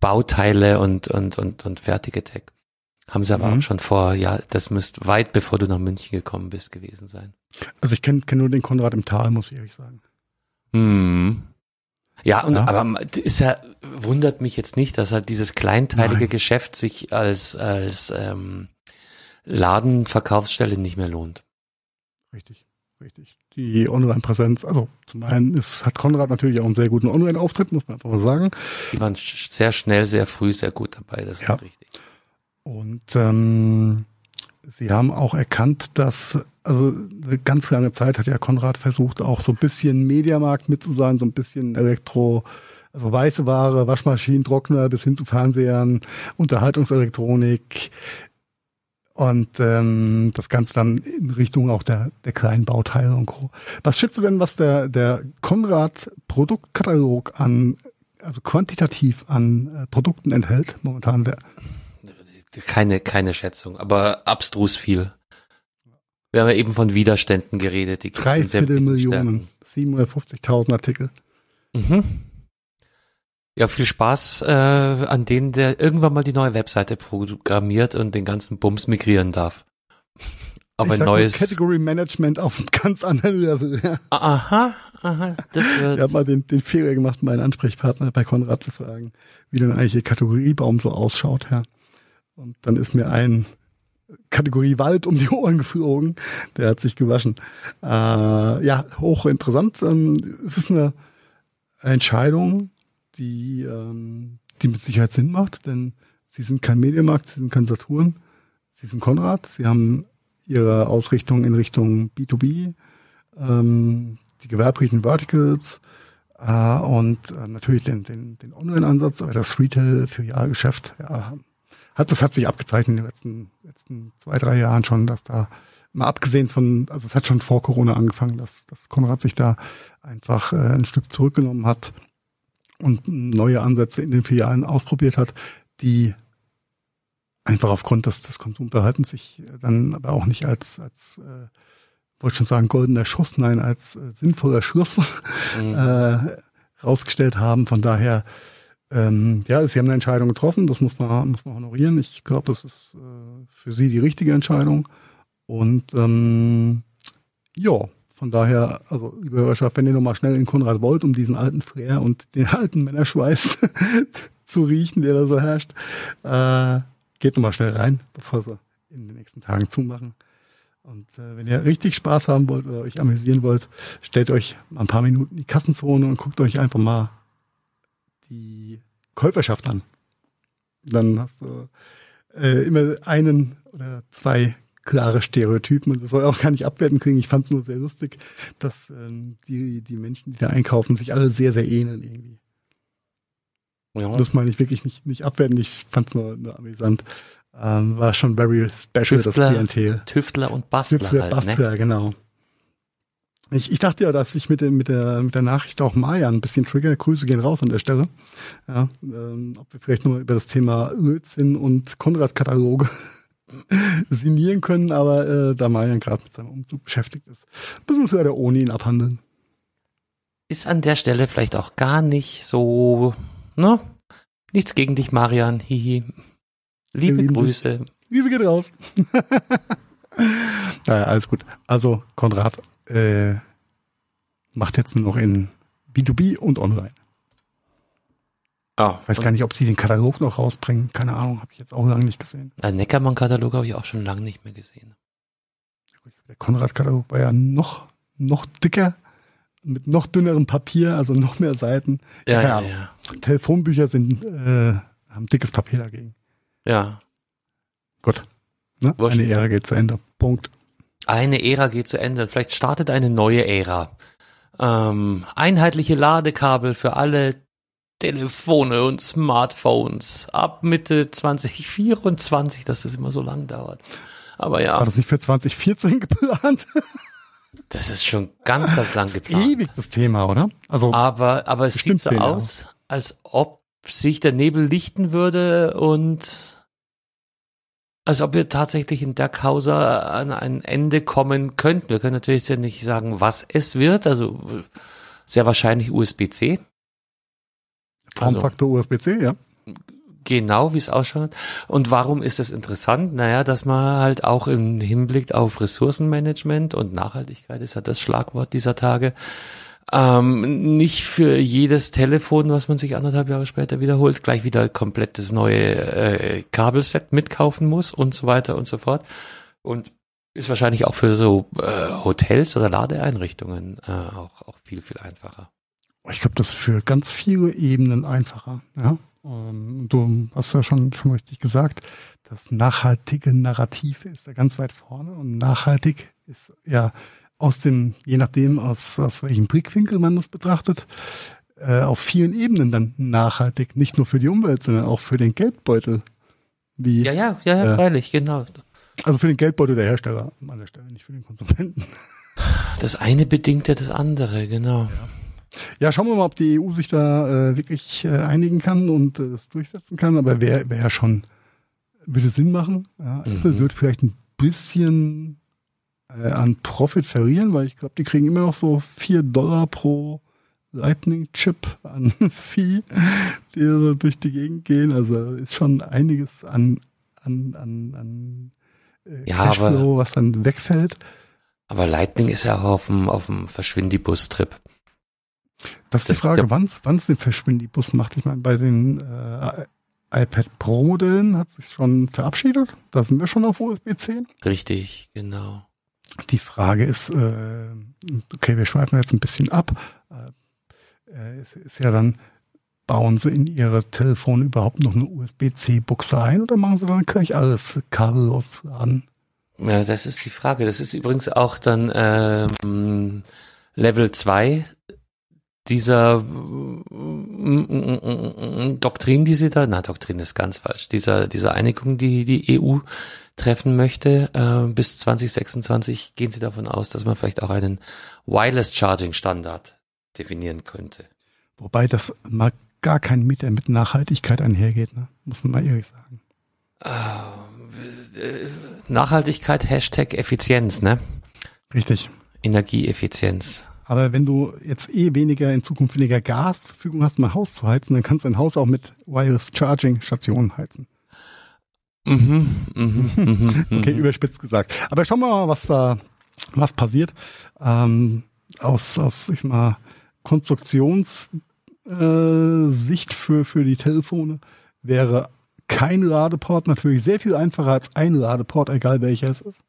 Bauteile und, und, und, und fertige Tech. Haben sie aber Mhm. auch schon vor, ja, das müsste weit bevor du nach München gekommen bist gewesen sein. Also ich kenne kenn nur den Konrad im Tal, muss ich ehrlich sagen. Hm. Ja, und Ja. aber ist ja, wundert mich jetzt nicht, dass halt dieses kleinteilige Nein. Geschäft sich als, als ähm, Ladenverkaufsstelle nicht mehr lohnt. Richtig, richtig. Die Online-Präsenz, also zum einen ist, hat Konrad natürlich auch einen sehr guten Online-Auftritt, muss man einfach mal sagen. Die waren sehr schnell, sehr früh, sehr gut dabei, das Ja. ist richtig. Und ähm, sie haben auch erkannt, dass, also eine ganz lange Zeit hat ja Konrad versucht, auch so ein bisschen Mediamarkt mit zu sein, so ein bisschen Elektro, also weiße Ware, Waschmaschinen, Trockner bis hin zu Fernsehern, Unterhaltungselektronik und ähm, das Ganze dann in Richtung auch der, der kleinen Bauteile und Co. Was schätzt du denn, was der, der Konrad Produktkatalog an, also quantitativ an äh, Produkten enthält momentan? Der, Keine, keine Schätzung, aber abstrus viel. Wir haben ja eben von Widerständen geredet. Die Dreiviertel sämtlichen Millionen, 750.000 Artikel. Mhm. Ja, viel Spaß äh, an denen, der irgendwann mal die neue Webseite programmiert und den ganzen Bums migrieren darf. Auf ich ein neues. Category Management auf einem ganz anderen Level. Ja. Aha, aha. Das wird, Ich habe mal den, den Fehler gemacht, meinen Ansprechpartner bei Konrad zu fragen, wie denn eigentlich der Kategoriebaum so ausschaut. Ja. Und dann ist mir ein Kategorie Wald um die Ohren geflogen. Der hat sich gewaschen. Äh, ja, hochinteressant. Ähm, es ist eine Entscheidung, die, ähm, die mit Sicherheit Sinn macht, denn sie sind kein Medienmarkt, sie sind kein Saturn, sie sind Konrad, sie haben ihre Ausrichtung in Richtung B2B, ähm, die gewerblichen Verticals äh, und äh, natürlich den, den, den Online-Ansatz, aber das Retail-Filialgeschäft, ja, hat, das hat sich abgezeichnet in den letzten, letzten zwei, drei Jahren schon, dass da mal abgesehen von, also es hat schon vor Corona angefangen, dass, dass Konrad sich da einfach äh, ein Stück zurückgenommen hat und neue Ansätze in den Filialen ausprobiert hat, die einfach aufgrund des, des Konsumverhaltens sich dann aber auch nicht als, als äh, wollte schon sagen, goldener Schuss, nein, als äh, sinnvoller Schluss Mhm. äh, rausgestellt haben. Von daher, ähm, ja, sie haben eine Entscheidung getroffen, das muss man, muss man honorieren. Ich glaube, es ist äh, für sie die richtige Entscheidung. Und ähm, ja, von daher, also liebe Hörerschaft, wenn ihr nochmal schnell in Konrad wollt, um diesen alten Flair und den alten Männerschweiß zu riechen, der da so herrscht, äh, geht nochmal schnell rein, bevor sie in den nächsten Tagen zumachen. Und äh, wenn ihr richtig Spaß haben wollt oder euch amüsieren wollt, stellt euch ein paar Minuten in die Kassenzone und guckt euch einfach mal die Käuferschaft an. Dann hast du äh, immer einen oder zwei klare Stereotypen und das soll auch gar nicht abwerten klingen. Ich fand es nur sehr lustig, dass ähm, die, die Menschen, die da einkaufen, sich alle sehr, sehr ähneln irgendwie. ja. Das meine ich wirklich nicht, nicht abwerten, ich fand es nur, nur amüsant. Ähm, war schon very special, das Tüftler, Klientel. Tüftler und Bastler Tüftler, halt, Bastler, ne? genau. Ich, ich dachte ja, dass ich mit, dem, mit, der, mit der Nachricht auch Maya ein bisschen trigger. Grüße gehen raus an der Stelle. Ja, ähm, ob wir vielleicht nur über das Thema Lötzinn und Konrad-Kataloge sinnieren können, aber äh, da Marian gerade mit seinem Umzug beschäftigt ist, müssen wir leider ohne ihn abhandeln. Ist an der Stelle vielleicht auch gar nicht so, ne? Nichts gegen dich, Marian, hihi. Liebe dich. Grüße. Liebe geht raus. naja, alles gut. Also Konrad äh, macht jetzt nur noch in B2B und online. Oh, Ich weiß gar nicht, ob die den Katalog noch rausbringen. Keine Ahnung, habe ich jetzt auch lange nicht gesehen. Einen Neckermann-Katalog habe ich auch schon lange nicht mehr gesehen. Der Konrad-Katalog war ja noch, noch dicker, mit noch dünnerem Papier, also noch mehr Seiten. Ja, ja, Ahnung. ja. Telefonbücher sind, äh, haben dickes Papier dagegen. Ja. Gut. Ne? Eine Ära geht zu Ende. Punkt. Eine Ära geht zu Ende. Vielleicht startet eine neue Ära. Ähm, einheitliche Ladekabel für alle Telefone und Smartphones ab Mitte 2024, dass das immer so lang dauert. Aber War ja, das nicht für 2014 geplant? das ist schon ganz, ganz lang geplant. Ewig das Thema, oder? Also, Aber, aber es sieht so aus, als ob sich der Nebel lichten würde und als ob wir tatsächlich in der Causa an ein Ende kommen könnten. Wir können natürlich ja nicht sagen, was es wird. Also sehr wahrscheinlich USB-C. Also Formfaktor USB-C, ja. genau, wie es ausschaut. Und warum ist das interessant? Naja, dass man halt auch im Hinblick auf Ressourcenmanagement und Nachhaltigkeit ist ja das Schlagwort dieser Tage. Ähm, nicht für jedes Telefon, was man sich anderthalb Jahre später wiederholt, gleich wieder komplettes neue äh, Kabelset mitkaufen muss und so weiter und so fort. Und ist wahrscheinlich auch für so äh, Hotels oder Ladeeinrichtungen äh, auch, auch viel, viel einfacher. Ich glaube, das ist für ganz viele Ebenen einfacher. Ja? Ähm, du hast ja schon, schon richtig gesagt, das nachhaltige Narrativ ist da ganz weit vorne und nachhaltig ist ja aus dem, je nachdem, aus, aus welchem Blickwinkel man das betrachtet, äh, auf vielen Ebenen dann nachhaltig, nicht nur für die Umwelt, sondern auch für den Geldbeutel. Wie, ja, ja, ja, ja, äh, freilich, genau. Also für den Geldbeutel der Hersteller an der Stelle, nicht für den Konsumenten. Das eine bedingt ja das andere, genau. Ja. Ja, schauen wir mal, ob die EU sich da äh, wirklich äh, einigen kann und es äh, durchsetzen kann. Aber wäre wär schon, würde Sinn machen. Ja, mhm. Apple wird vielleicht ein bisschen äh, an Profit verlieren, weil ich glaube, die kriegen immer noch so vier Dollar pro Lightning-Chip an Vieh, die so durch die Gegend gehen. Also ist schon einiges an, an, an, an äh, ja, Cashflow, aber, was dann wegfällt. Aber Lightning ist ja auch auf dem, auf dem Verschwindibus-Trip. Das ist die Frage, wann es den Verschwindibus macht. Ich meine, bei den äh, iPad Pro Modellen hat sich schon verabschiedet. Da sind wir schon auf USB 10. Richtig, genau. Die Frage ist, äh, okay, wir schweifen jetzt ein bisschen ab. Äh, es ist ja dann, bauen sie in ihre Telefone überhaupt noch eine USB-C-Buchse ein oder machen sie dann gleich alles kabellos an? Ja, das ist die Frage. Das ist übrigens auch dann ähm, Level 2 dieser Doktrin, die sie da, na, Doktrin ist ganz falsch, dieser, dieser Einigung, die die EU treffen möchte, äh, bis 2026 gehen sie davon aus, dass man vielleicht auch einen Wireless Charging Standard definieren könnte. Wobei das mal gar kein Meter mit Nachhaltigkeit einhergeht, ne? muss man mal ehrlich sagen. Äh, Nachhaltigkeit, Hashtag Effizienz, ne? Richtig. Energieeffizienz. Aber wenn du jetzt eh weniger, in Zukunft weniger Gas zur Verfügung hast, um ein Haus zu heizen, dann kannst du ein Haus auch mit Wireless Charging Stationen heizen. Mhm, mhm, mhm, okay, mhm. überspitzt gesagt. Aber schauen wir mal, was da, was passiert. Ähm, aus, aus, ich mal, Konstruktionssicht äh, für, für die Telefone wäre kein Ladeport natürlich sehr viel einfacher als ein Ladeport, egal welcher es ist.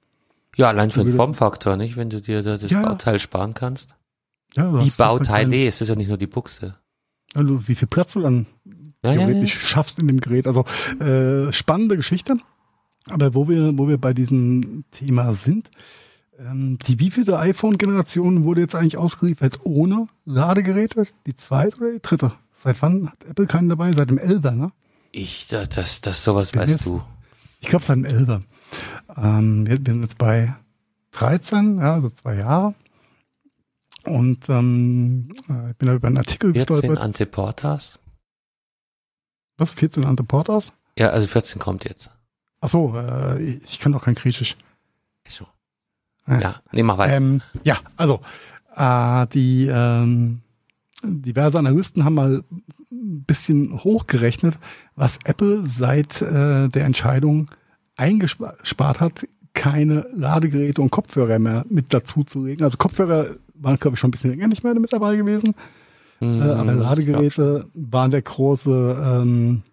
Ja, allein für den Formfaktor, nicht? Wenn du dir da das ja, Bauteil sparen kannst. Ja, die Bauteile, es ist ja nicht nur die Buchse. Also wie viel Platz du dann ja, theoretisch ja, ja. schaffst in dem Gerät. Also äh, spannende Geschichte. Aber wo wir, wo wir bei diesem Thema sind, ähm, die wievielte iPhone-Generation wurde jetzt eigentlich ausgeliefert ohne Ladegeräte? Die zweite oder die dritte? Seit wann hat Apple keinen dabei? Seit dem 11er, ne? Ich, das, das, das sowas weißt jetzt, du. Ich glaube seit dem 11er. Ähm, wir sind jetzt bei 13, ja, also zwei Jahre. Und ähm, äh, ich bin da über einen Artikel 14 gestolpert. Anteportas? Was, 14 Anteportas? Ja, also 14 kommt jetzt. Ach so, äh, ich kann doch kein Griechisch. So. Äh, ja, nee, mach weiter. Ähm, ja, also äh, die ähm, diverse Analysten haben mal ein bisschen hochgerechnet, was Apple seit äh, der Entscheidung eingespart hat, keine Ladegeräte und Kopfhörer mehr mit dazu zu legen. Also Kopfhörer waren, glaube ich, schon ein bisschen länger nicht mehr mit dabei gewesen. Mhm, äh, aber Ladegeräte waren der große ähm,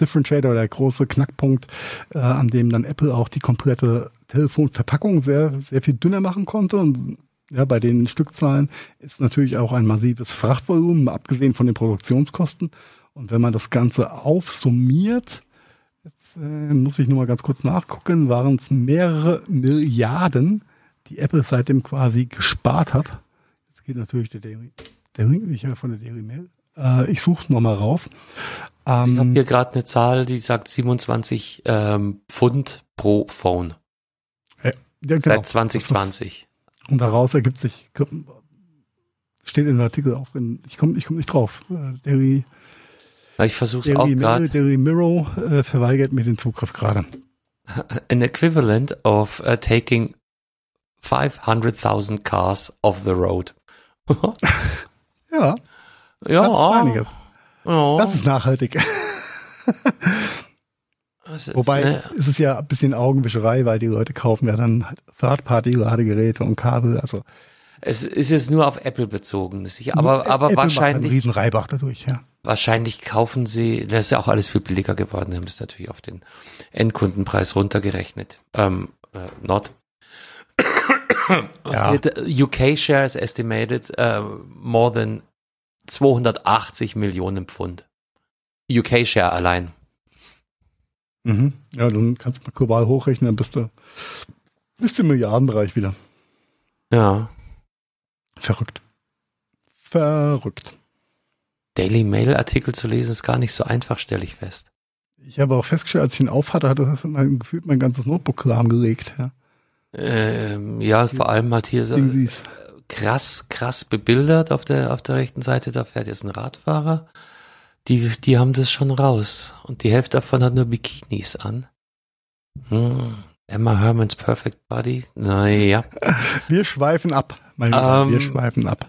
Differentiator, der große Knackpunkt, äh, an dem dann Apple auch die komplette Telefonverpackung sehr, sehr viel dünner machen konnte. Und ja, bei den Stückzahlen ist natürlich auch ein massives Frachtvolumen, abgesehen von den Produktionskosten. Und wenn man das Ganze aufsummiert, jetzt äh, muss ich nur mal ganz kurz nachgucken, waren es mehrere Milliarden, die Apple seitdem quasi gespart hat. Jetzt geht natürlich der Daily, nicht von der Daily Mail. Äh, ich suche es nochmal raus. Also ich habe ähm, hier gerade eine Zahl, die sagt 27 ähm, Pfund pro Phone. Ja, genau. Seit 2020. Und daraus ergibt sich, steht in dem Artikel auch, in, ich komme ich komm nicht drauf. Äh, Daily, ich versuche es auch gerade. Daily Mirror äh, verweigert mir den Zugriff gerade. An equivalent of uh, taking 500.000 cars off the road. ja. Ja. Das ist, einiges. ja. das ist nachhaltig. Ist, Wobei ne, ist es ja ein bisschen Augenwischerei, weil die Leute kaufen ja dann Third-Party-Ladegeräte und Kabel. Also es ist jetzt nur auf Apple bezogen, aber aber Apple wahrscheinlich macht einen riesen Reibach dadurch, ja. Wahrscheinlich kaufen sie, das ist ja auch alles viel billiger geworden, haben es natürlich auf den Endkundenpreis runtergerechnet. Ähm, äh, not. ja. UK shares estimated uh, more than 280 Millionen Pfund. UK Share allein. Mhm. Ja, dann kannst du mal global hochrechnen, dann bist du, bist du im Milliardenbereich wieder. Ja. Verrückt. Verrückt. Daily Mail Artikel zu lesen ist gar nicht so einfach, stelle ich fest. Ich habe auch festgestellt, als ich ihn aufhatte, hat das mein, gefühlt mein ganzes Notebook lahmgelegt. Ja, ähm, ja vor allem halt hier so krass, krass bebildert auf der, auf der rechten Seite. Da fährt jetzt ein Radfahrer. Die, die haben das schon raus. Und die Hälfte davon hat nur Bikinis an. Hm. Emma Hermans Perfect Body. Naja. Wir schweifen ab, mein Lieber. Um, wir ähm, schweifen ab.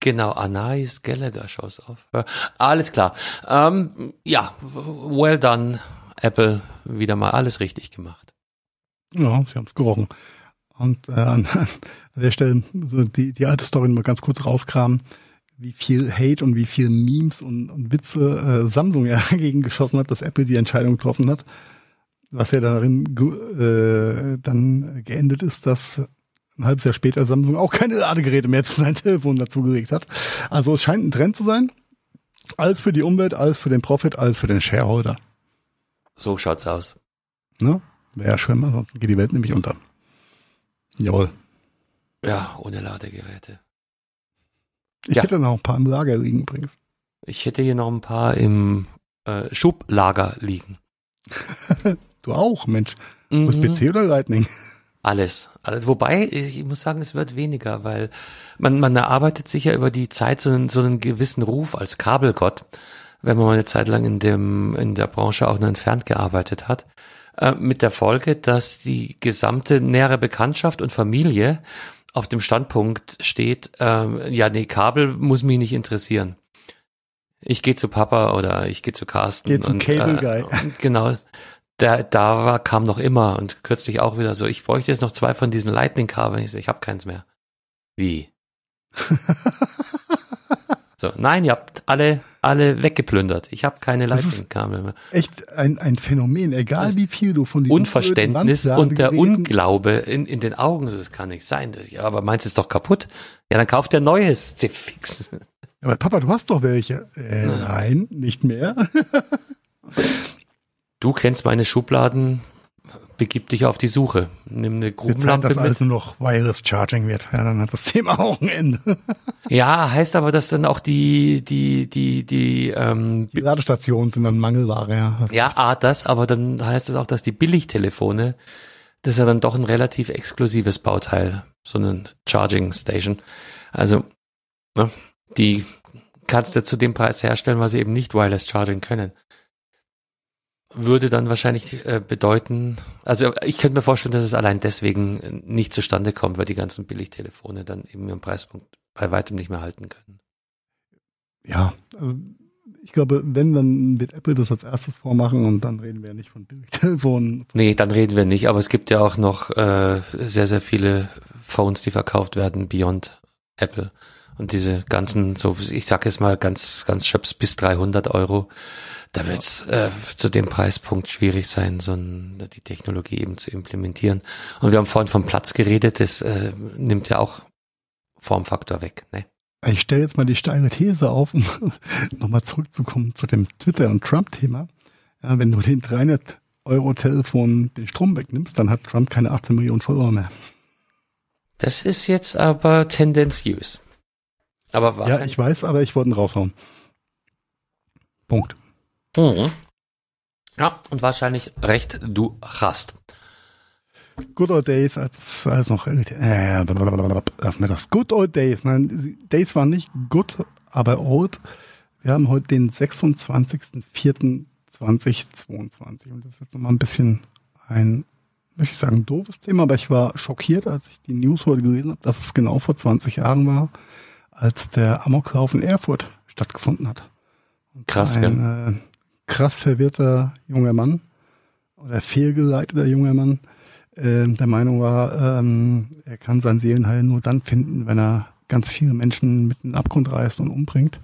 Genau, Anais Gallagher Shows auf. Alles klar. Ähm, ja, well done, Apple. Wieder mal alles richtig gemacht. Ja, sie haben es gerochen. Und äh, an, an der Stelle so die, die alte Story mal ganz kurz rauskramen, wie viel Hate und wie viel Memes und, und Witze äh, Samsung ja dagegen geschossen hat, dass Apple die Entscheidung getroffen hat. Was ja darin äh, dann geendet ist, dass ein halbes Jahr später Samsung auch keine Ladegeräte mehr zu seinem Telefon dazugelegt hat. Also es scheint ein Trend zu sein. Alles für die Umwelt, alles für den Profit, alles für den Shareholder. So schaut's aus. Ne? Wäre ja schön, ansonsten geht die Welt nämlich unter. Jawohl. Ja, ohne Ladegeräte. Ich ja. hätte noch ein paar im Lager liegen übrigens. Ich hätte hier noch ein paar im äh, Schublager liegen. du auch, Mensch. Mhm. USB-C oder Lightning? Alles. alles. Wobei, ich muss sagen, es wird weniger, weil man, man erarbeitet sich ja über die Zeit so einen, so einen gewissen Ruf als Kabelgott, wenn man mal eine Zeit lang in dem, in der Branche auch nur entfernt gearbeitet hat. Äh, mit der Folge, dass die gesamte nähere Bekanntschaft und Familie auf dem Standpunkt steht, äh, ja, nee, Kabel muss mich nicht interessieren. Ich gehe zu Papa oder ich gehe zu Carsten. Geh zum und, Cable Guy. Äh, genau da, da war, kam noch immer und kürzlich auch wieder so, ich bräuchte jetzt noch zwei von diesen Lightning-Kabeln. Ich so, ich habe keins mehr. Wie? so, nein, ihr habt alle, alle weggeplündert. Ich habe keine Lightning-Kabel mehr. Echt ein, ein Phänomen, egal wie viel du von diesen Unverständnis und der Unglaube in, in den Augen, das kann nicht sein. Ja, aber meins ist doch kaputt. Ja, dann kauft der neues Ziffix. Aber Papa, du hast doch welche. Äh, nein, nicht mehr. Du kennst meine Schubladen, begib dich auf die Suche. Nimm eine Grubenlampe Zeit, dass alles nur noch Wireless Charging wird. Ja, dann hat das Thema auch ein Ende. ja, heißt aber, dass dann auch die, die, die, die, ähm, die Ladestationen sind dann Mangelware, ja. ja, A, das, aber dann heißt das auch, dass die Billigtelefone, das ist ja dann doch ein relativ exklusives Bauteil, so eine Charging Station. Also, ne, die kannst du zu dem Preis herstellen, weil sie eben nicht Wireless Charging können würde dann wahrscheinlich äh, bedeuten, also ich könnte mir vorstellen, dass es allein deswegen nicht zustande kommt, weil die ganzen Billigtelefone dann eben ihren Preispunkt bei weitem nicht mehr halten können. Ja, also ich glaube, wenn, dann wird Apple das als erstes vormachen und dann reden wir ja nicht von Billigtelefonen. Nee, dann reden wir nicht, aber es gibt ja auch noch äh, sehr, sehr viele Phones, die verkauft werden beyond Apple. Und diese ganzen, so ich sag jetzt mal ganz, ganz schöps bis 300 Euro da wird es äh, zu dem Preispunkt schwierig sein, so ein, die Technologie eben zu implementieren. Und wir haben vorhin vom Platz geredet, das äh, nimmt ja auch Formfaktor weg. Ne? Ich stelle jetzt mal die steile These auf, um nochmal zurückzukommen zu dem Twitter- und Trump-Thema. Ja, wenn du den 300 Euro Telefon den Strom wegnimmst, dann hat Trump keine 18 Millionen Follower mehr. Das ist jetzt aber tendenziös. Aber ja, ich weiß, aber ich wollte ihn raushauen. Punkt. Mhm. Ja, und wahrscheinlich recht, du hast. Good Old Days als, als noch, äh, lass mir das. Good Old Days. Nein, Days waren nicht good, aber old. Wir haben heute den 26.04.2022 und das ist jetzt nochmal ein bisschen ein, möchte ich sagen, doofes Thema, aber ich war schockiert, als ich die News heute gelesen habe, dass es genau vor 20 Jahren war, als der Amoklauf in Erfurt stattgefunden hat. Und Krass, ein, äh, krass verwirrter junger Mann oder fehlgeleiteter junger Mann, äh, der Meinung war, ähm, er kann sein Seelenheil nur dann finden, wenn er ganz viele Menschen mit in den Abgrund reißt und umbringt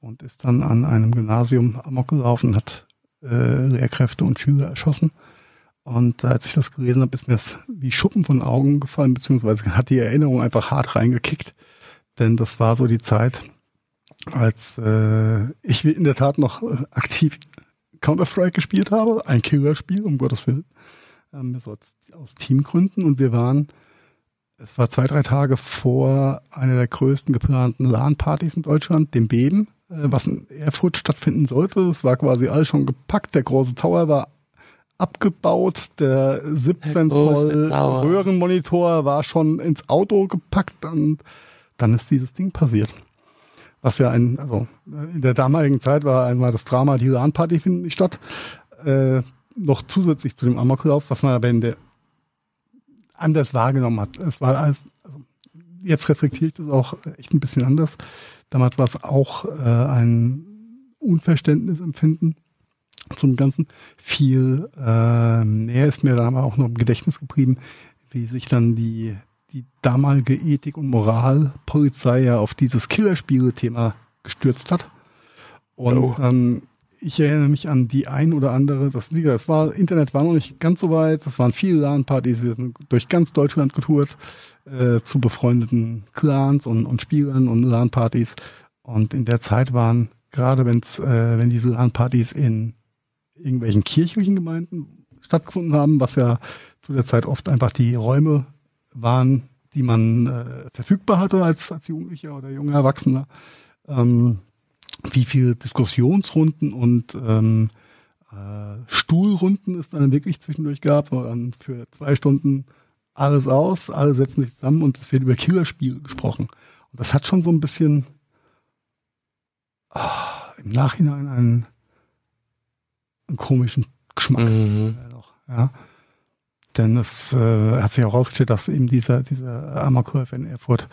und ist dann an einem Gymnasium amok gelaufen, hat äh, Lehrkräfte und Schüler erschossen. Und als ich das gelesen habe, ist mir das wie Schuppen von Augen gefallen, beziehungsweise hat die Erinnerung einfach hart reingekickt. Denn das war so die Zeit, als äh, ich in der Tat noch aktiv Counter-Strike gespielt habe, ein Killerspiel, um Gottes Willen, ähm, so aus, aus Teamgründen. Und wir waren, es war zwei, drei Tage vor einer der größten geplanten LAN-Partys in Deutschland, dem Beben, äh, was in Erfurt stattfinden sollte. Es war quasi alles schon gepackt. Der große Tower war abgebaut. Der 17 Zoll Röhrenmonitor war schon ins Auto gepackt und dann ist dieses Ding passiert. Was ja ein, also in der damaligen Zeit war einmal das Drama, die LAN-Party findet nicht statt. Äh, noch zusätzlich zu dem Amoklauf, was man aber in der anders wahrgenommen hat. Es war als, also jetzt reflektiere ich das auch echt ein bisschen anders. Damals war es auch äh, ein Unverständnisempfinden zum Ganzen. Viel äh, mehr ist mir dann aber auch noch im Gedächtnis geblieben, wie sich dann die, die damalige Ethik- und Moralpolizei ja auf dieses Killerspiele-Thema gestürzt hat. Und oh. ähm, ich erinnere mich an die ein oder andere, das, das war, Internet war noch nicht ganz so weit, es waren viele LAN-Partys, wir sind durch ganz Deutschland getourt, äh, zu befreundeten Clans und, und Spielern und LAN-Partys. Und in der Zeit waren, gerade wenn's, äh, wenn diese LAN-Partys in irgendwelchen kirchlichen Gemeinden stattgefunden haben, was ja zu der Zeit oft einfach die Räume waren, die man äh, verfügbar hatte als, als Jugendlicher oder junger Erwachsener. Ähm, wie viel Diskussionsrunden und ähm, äh, Stuhlrunden es dann wirklich zwischendurch gab, wo dann für zwei Stunden alles aus, alle setzen sich zusammen und es wird über Killerspiele gesprochen. Und das hat schon so ein bisschen ah, im Nachhinein einen einen komischen Geschmack. Mhm. Ja. Denn es äh, hat sich auch rausgestellt, dass eben dieser, dieser Amakurf in Erfurt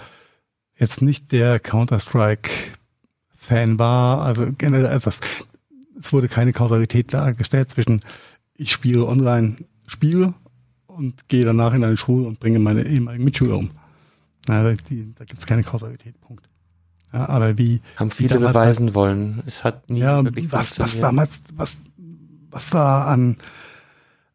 jetzt nicht der Counter-Strike-Fan war. Also generell, also das, es wurde keine Kausalität dargestellt zwischen ich spiele online Spiele und gehe danach in eine Schule und bringe meine ehemaligen Mitschüler um. Na, die, da gibt es keine Kausalität, Punkt. Ja, aber wie haben viele wie beweisen wollen, es hat nie ja, wirklich was, was damals, was was da an,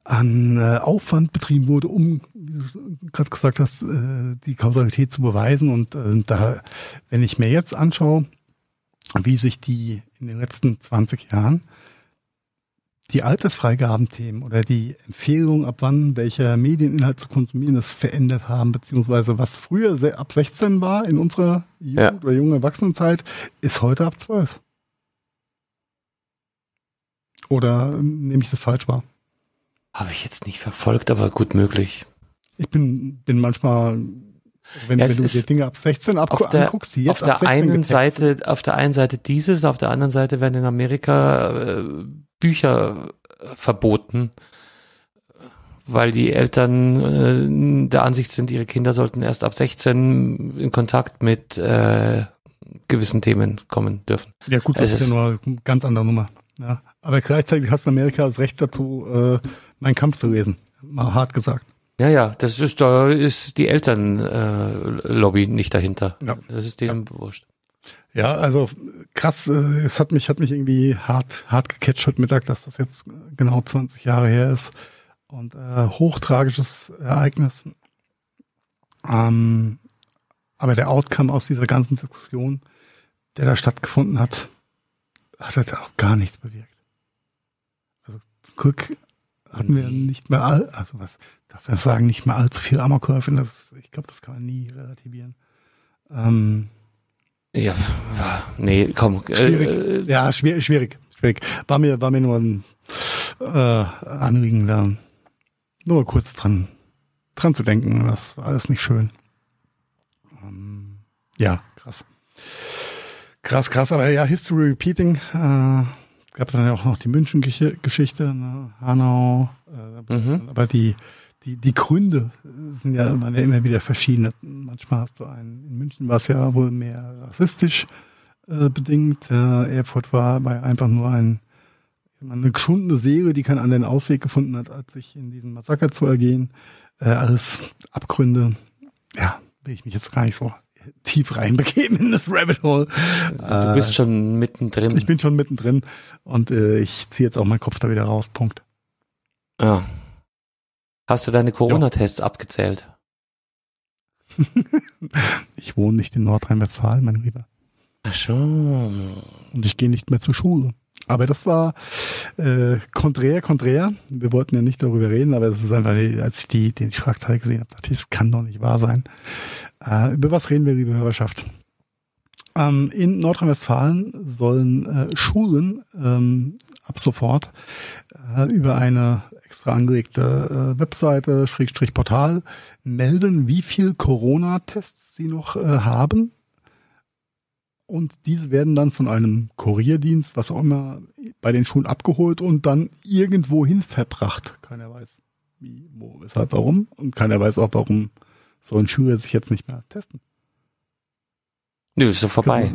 an äh, Aufwand betrieben wurde, um, wie du gerade gesagt hast, äh, die Kausalität zu beweisen. Und äh, da, wenn ich mir jetzt anschaue, wie sich die in den letzten 20 Jahren die Altersfreigabenthemen oder die Empfehlung, ab wann welcher Medieninhalt zu konsumieren ist, verändert haben, beziehungsweise was früher ab 16 war in unserer Jugend ja. oder jungen Erwachsenenzeit, ist heute ab 12. Oder nehme ich das falsch wahr? Habe ich jetzt nicht verfolgt, aber gut möglich. Ich bin, bin manchmal, wenn, ja, wenn du dir Dinge ab 16 ab, der, anguckst, die jetzt auf der einen Seite, auf der einen Seite dieses, auf der anderen Seite werden in Amerika äh, Bücher äh, verboten, weil die Eltern äh, der Ansicht sind, ihre Kinder sollten erst ab 16 in Kontakt mit äh, gewissen Themen kommen dürfen. Ja gut, das es ist ja nur eine ganz andere Nummer. Ja. Aber gleichzeitig hat Amerika das Recht dazu, äh, meinen Kampf zu lesen. Mal hart gesagt. Ja, ja, das ist, da ist die Elternlobby äh, nicht dahinter. Ja. Das ist denen ja. wurscht. Ja, also krass, äh, es hat mich, hat mich irgendwie hart, hart gecatcht heute Mittag, dass das jetzt genau 20 Jahre her ist. Und äh, hochtragisches Ereignis. Ähm, aber der Outcome aus dieser ganzen Diskussion, der da stattgefunden hat, hat halt auch gar nichts bewirkt. Also zum Glück hatten wir nicht mehr all, also was darf man sagen, nicht mehr allzu viel Amokläufe. Das, ich glaube, das kann man nie relativieren. Ähm, ja, nee, komm. Äh, schwierig. Äh, ja, schwierig, schwierig, schwierig. War mir, war mir nur ein äh, Anliegen da, nur kurz dran, dran zu denken. Das war alles nicht schön. Ähm, ja, krass. Krass, krass, aber ja, History Repeating. Äh, gab dann ja auch noch die München-Geschichte, ne? Hanau. Äh, mhm. Aber die, die, die Gründe sind ja, waren ja immer wieder verschiedene. Manchmal hast du einen, in München war es ja wohl mehr rassistisch äh, bedingt. Äh, Erfurt war, war einfach nur ein, eine geschundene Seele, die keinen anderen Ausweg gefunden hat, als sich in diesen Massaker zu ergehen. Äh, alles Abgründe. Ja, will ich mich jetzt gar nicht so tief reinbegeben in das Rabbit Hole. Du bist äh, schon mittendrin. Ich bin schon mittendrin und äh, ich ziehe jetzt auch meinen Kopf da wieder raus. Punkt. Ja. Hast du deine Corona-Tests abgezählt? ich wohne nicht in Nordrhein-Westfalen, mein Lieber. Ach schon. Und ich gehe nicht mehr zur Schule. Aber das war äh, konträr, konträr. Wir wollten ja nicht darüber reden, aber es ist einfach, als ich die, den Schlagzeile gesehen habe, dachte ich, das kann doch nicht wahr sein. Äh, über was reden wir, liebe Hörerschaft? Ähm, in Nordrhein-Westfalen sollen äh, Schulen ähm, ab sofort äh, über eine extra angelegte äh, Webseite, Schrägstrich Portal, melden, wie viel Corona-Tests sie noch äh, haben. Und diese werden dann von einem Kurierdienst, was auch immer, bei den Schulen abgeholt und dann irgendwo hin verbracht. Keiner weiß, wie, wo, weshalb, warum. Und keiner weiß auch, warum sollen Schüler sich jetzt nicht mehr testen. Nö, ist so vorbei.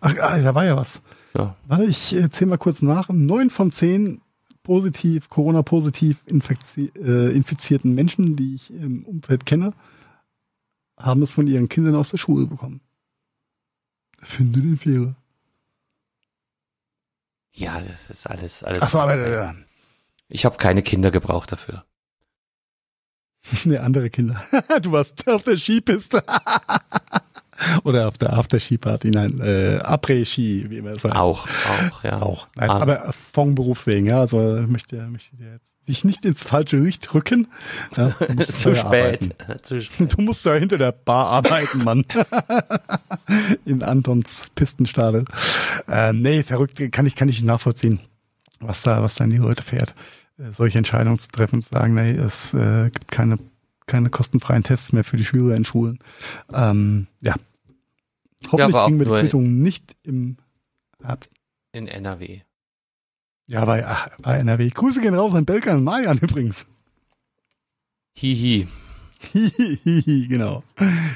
Ach, ah, da war ja was. Ja. Warte, ich zähle mal kurz nach. Neun von zehn positiv, Corona-positiv äh, infizierten Menschen, die ich im Umfeld kenne, haben es von ihren Kindern aus der Schule bekommen. Finde den Fehler. Ja, das ist alles, alles. Ach so, aber, äh, ich habe keine Kinder gebraucht dafür. Ne, andere Kinder. du warst auf der Skipiste. Oder auf der After-Ski-Party, nein, äh, Après-Ski, wie immer sagt. Auch, auch, ja. Auch. Nein, ah. aber von Berufswegen, ja, also möchte, möchte dir jetzt dich nicht ins falsche Licht rücken. Ja, Zu spät. Zu spät. Du musst da hinter der Bar arbeiten, Mann. In Antons Pistenstadel. Äh, nee, verrückt, kann ich, kann ich nachvollziehen, was da, was da in die Leute fährt, äh, solche Entscheidungen zu treffen und zu sagen, nee, es äh, gibt keine keine kostenfreien Tests mehr für die Schüler in Schulen. Ähm, ja. Hoffentlich ja, wir die Quittung nicht im Herbst. In NRW. Ja, bei, ach, bei NRW. Grüße gehen raus an Belkan und Marian übrigens. Hihi. Hihi, genau.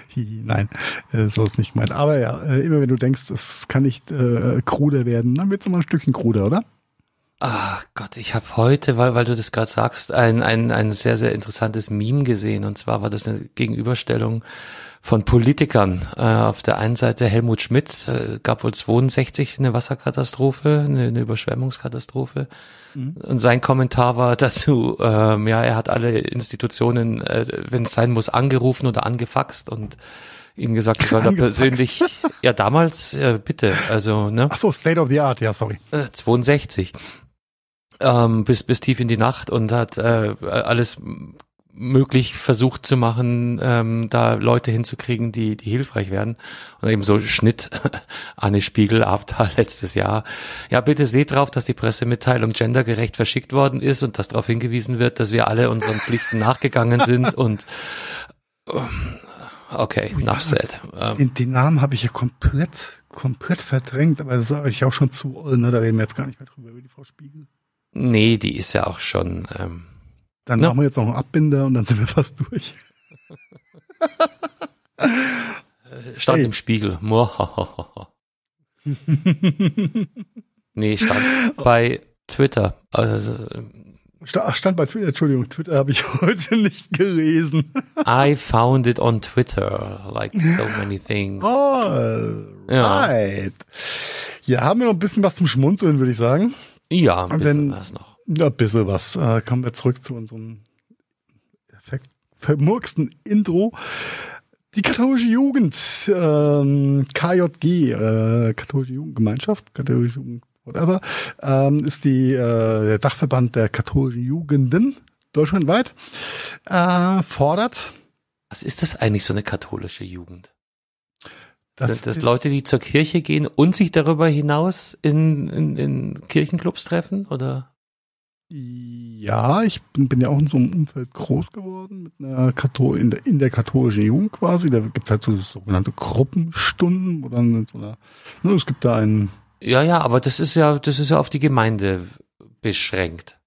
Hihi, nein, äh, so ist nicht gemeint. Aber ja, äh, immer wenn du denkst, es kann nicht äh, kruder werden, dann wird es immer ein Stückchen kruder, oder? Ach Gott, ich habe heute, weil, weil du das gerade sagst, ein, ein, ein sehr, sehr interessantes Meme gesehen. Und zwar war das eine Gegenüberstellung von Politikern. Äh, auf der einen Seite Helmut Schmidt, äh, gab wohl 62 eine Wasserkatastrophe, eine, eine Überschwemmungskatastrophe. Mhm. Und sein Kommentar war dazu, ähm, ja, er hat alle Institutionen, äh, wenn es sein muss, angerufen oder angefaxt und ihnen gesagt, ich soll da persönlich, ja damals, äh, bitte, also, ne? Ach so, State of the Art, ja, sorry. Äh, 62 ähm, bis, bis tief in die Nacht und hat äh, alles möglich versucht zu machen, ähm, da Leute hinzukriegen, die, die hilfreich werden. Und eben so Schnitt Anne Spiegel, Abtal letztes Jahr. Ja, bitte seht drauf, dass die Pressemitteilung gendergerecht verschickt worden ist und dass darauf hingewiesen wird, dass wir alle unseren Pflichten nachgegangen sind und ähm, okay, oh, enough said. Ähm, den, den Namen habe ich ja komplett, komplett verdrängt, aber das sage ich auch schon zu, ne? da reden wir jetzt gar nicht mehr drüber, über die Frau Spiegel. Nee, die ist ja auch schon. Ähm, dann no. machen wir jetzt noch einen Abbinder und dann sind wir fast durch. stand hey. im Spiegel. nee, stand bei Twitter. Also, Ach, stand bei Twitter, Entschuldigung, Twitter habe ich heute nicht gelesen. I found it on Twitter, like so many things. Oh, right. Ja. ja, haben wir noch ein bisschen was zum Schmunzeln, würde ich sagen. Ja, ein bisschen was noch. Ja, ein bisschen was. Äh, kommen wir zurück zu unserem vermurksten Intro. Die katholische Jugend, ähm, KJG, äh, katholische Jugendgemeinschaft, katholische Jugend, whatever, ähm, ist die, äh, der Dachverband der katholischen Jugenden deutschlandweit, äh, fordert. Was ist das eigentlich, so eine katholische Jugend? Das Sind das Leute, die zur Kirche gehen und sich darüber hinaus in, in, in Kirchenclubs treffen, oder? Ja, ich bin, bin ja auch in so einem Umfeld groß geworden, mit einer Kathol in, der, in der katholischen Jugend quasi. Da gibt's halt so sogenannte Gruppenstunden, wo dann so einer, ne, es gibt da einen. Ja, ja, aber das ist ja, das ist ja auf die Gemeinde beschränkt.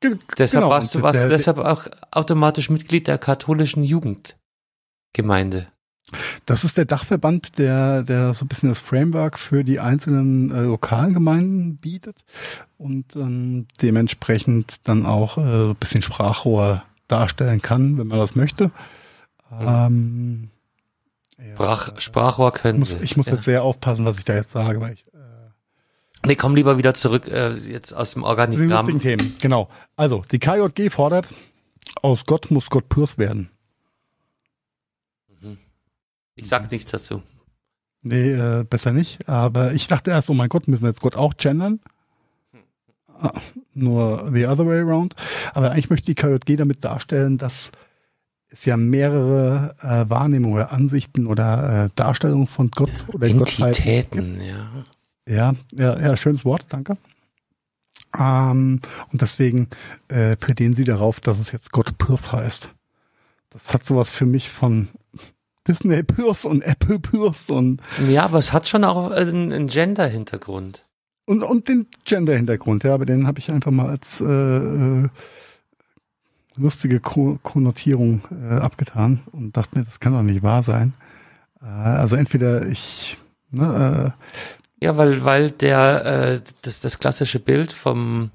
Ge deshalb genau, warst du, warst der, du deshalb auch automatisch Mitglied der katholischen Jugendgemeinde. Das ist der Dachverband, der, der so ein bisschen das Framework für die einzelnen äh, lokalen Gemeinden bietet und ähm, dementsprechend dann auch äh, so ein bisschen Sprachrohr darstellen kann, wenn man das möchte. Ähm, Sprach, Sprachrohr können muss, ich muss ja. jetzt sehr aufpassen, was ich da jetzt sage, weil ich Nee, komm lieber wieder zurück äh, jetzt aus dem zu den lustigen Organigramm. Themen. Genau. Also, die KJG fordert, aus Gott muss Gott Purs werden. Ich sag nichts dazu. Nee, äh, besser nicht. Aber ich dachte erst, oh mein Gott, müssen wir jetzt Gott auch gendern? Ah, Nur the other way around. Aber eigentlich möchte die KJG damit darstellen, dass es ja mehrere äh, Wahrnehmungen oder Ansichten oder äh, Darstellungen von Gott oder Gottheit Entitäten, ja. Ja, ja, ja, schönes Wort, danke. Ähm, und deswegen äh, plädieren sie darauf, dass es jetzt Gott Purs heißt. Das hat sowas für mich von Disney Purs und Apple Purs und, Ja, aber es hat schon auch einen, einen Gender-Hintergrund. und, und den Gender-Hintergrund, ja, aber den habe ich einfach mal als äh, äh, lustige Ko Konnotierung äh, abgetan und dachte mir, das kann doch nicht wahr sein. Äh, also entweder ich, ne, äh, Ja, weil, weil der, äh, das, das klassische Bild vom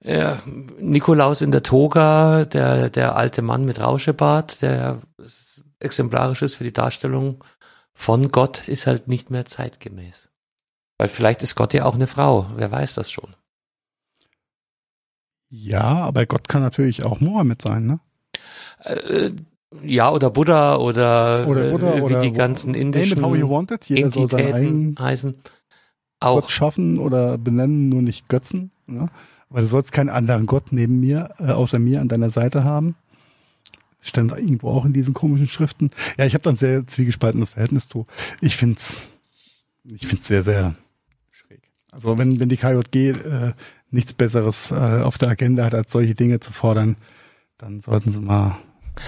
äh, Nikolaus in der Toga, der, der alte Mann mit Rauschebart, der exemplarisch ist für die Darstellung von Gott, ist halt nicht mehr zeitgemäß. Weil vielleicht ist Gott ja auch eine Frau, wer weiß das schon. ja, aber Gott kann natürlich auch Mohammed sein, ne? Äh, ja, oder Buddha oder, Oder, äh, oder, wie oder die ganzen Name it how you indischen want it. Jeder soll seinen Entitäten heißen. Gott Auch. schaffen oder benennen, nur nicht Götzen. Ne? Aber du sollst keinen anderen Gott neben mir, äh, außer mir an deiner Seite haben. Stand irgendwo auch in diesen komischen Schriften. Ja, ich habe dann sehr zwiegespaltenes Verhältnis zu. Ich find's, ich find's sehr, sehr schräg. Also wenn, wenn die KJG äh, nichts Besseres äh, auf der Agenda hat, als solche Dinge zu fordern, dann sollten sie mal.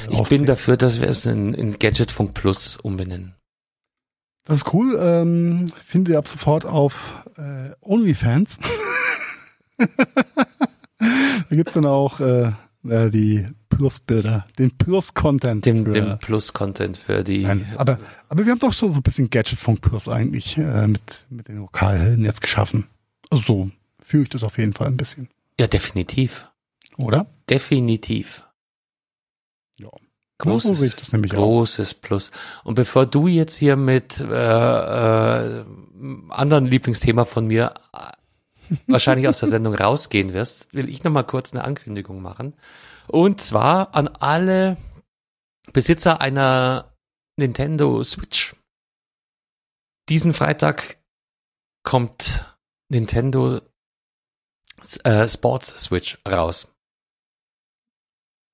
Äh, Ich bin dafür, dass wir es in, in Gadgetfunk Plus umbenennen. Das ist cool. Ähm, findet ihr ab sofort auf äh, OnlyFans. da gibt's dann auch äh, äh, die Plus-Bilder, den Plus-Content. Dem, dem Plus-Content für die. Nein, aber, aber wir haben doch schon so ein bisschen Gadget-Funk-Plus eigentlich äh, mit, mit den Lokalhelden jetzt geschaffen. Also so fühle ich das auf jeden Fall ein bisschen. ja, definitiv. Oder? Definitiv. Ja. so Großes, das nämlich auch. großes Plus. Und bevor du jetzt hier mit äh, äh, anderen Lieblingsthema von mir äh, wahrscheinlich aus der Sendung rausgehen wirst, will ich noch mal kurz eine Ankündigung machen. Und zwar an alle Besitzer einer Nintendo Switch. Diesen Freitag kommt Nintendo äh, Sports Switch raus.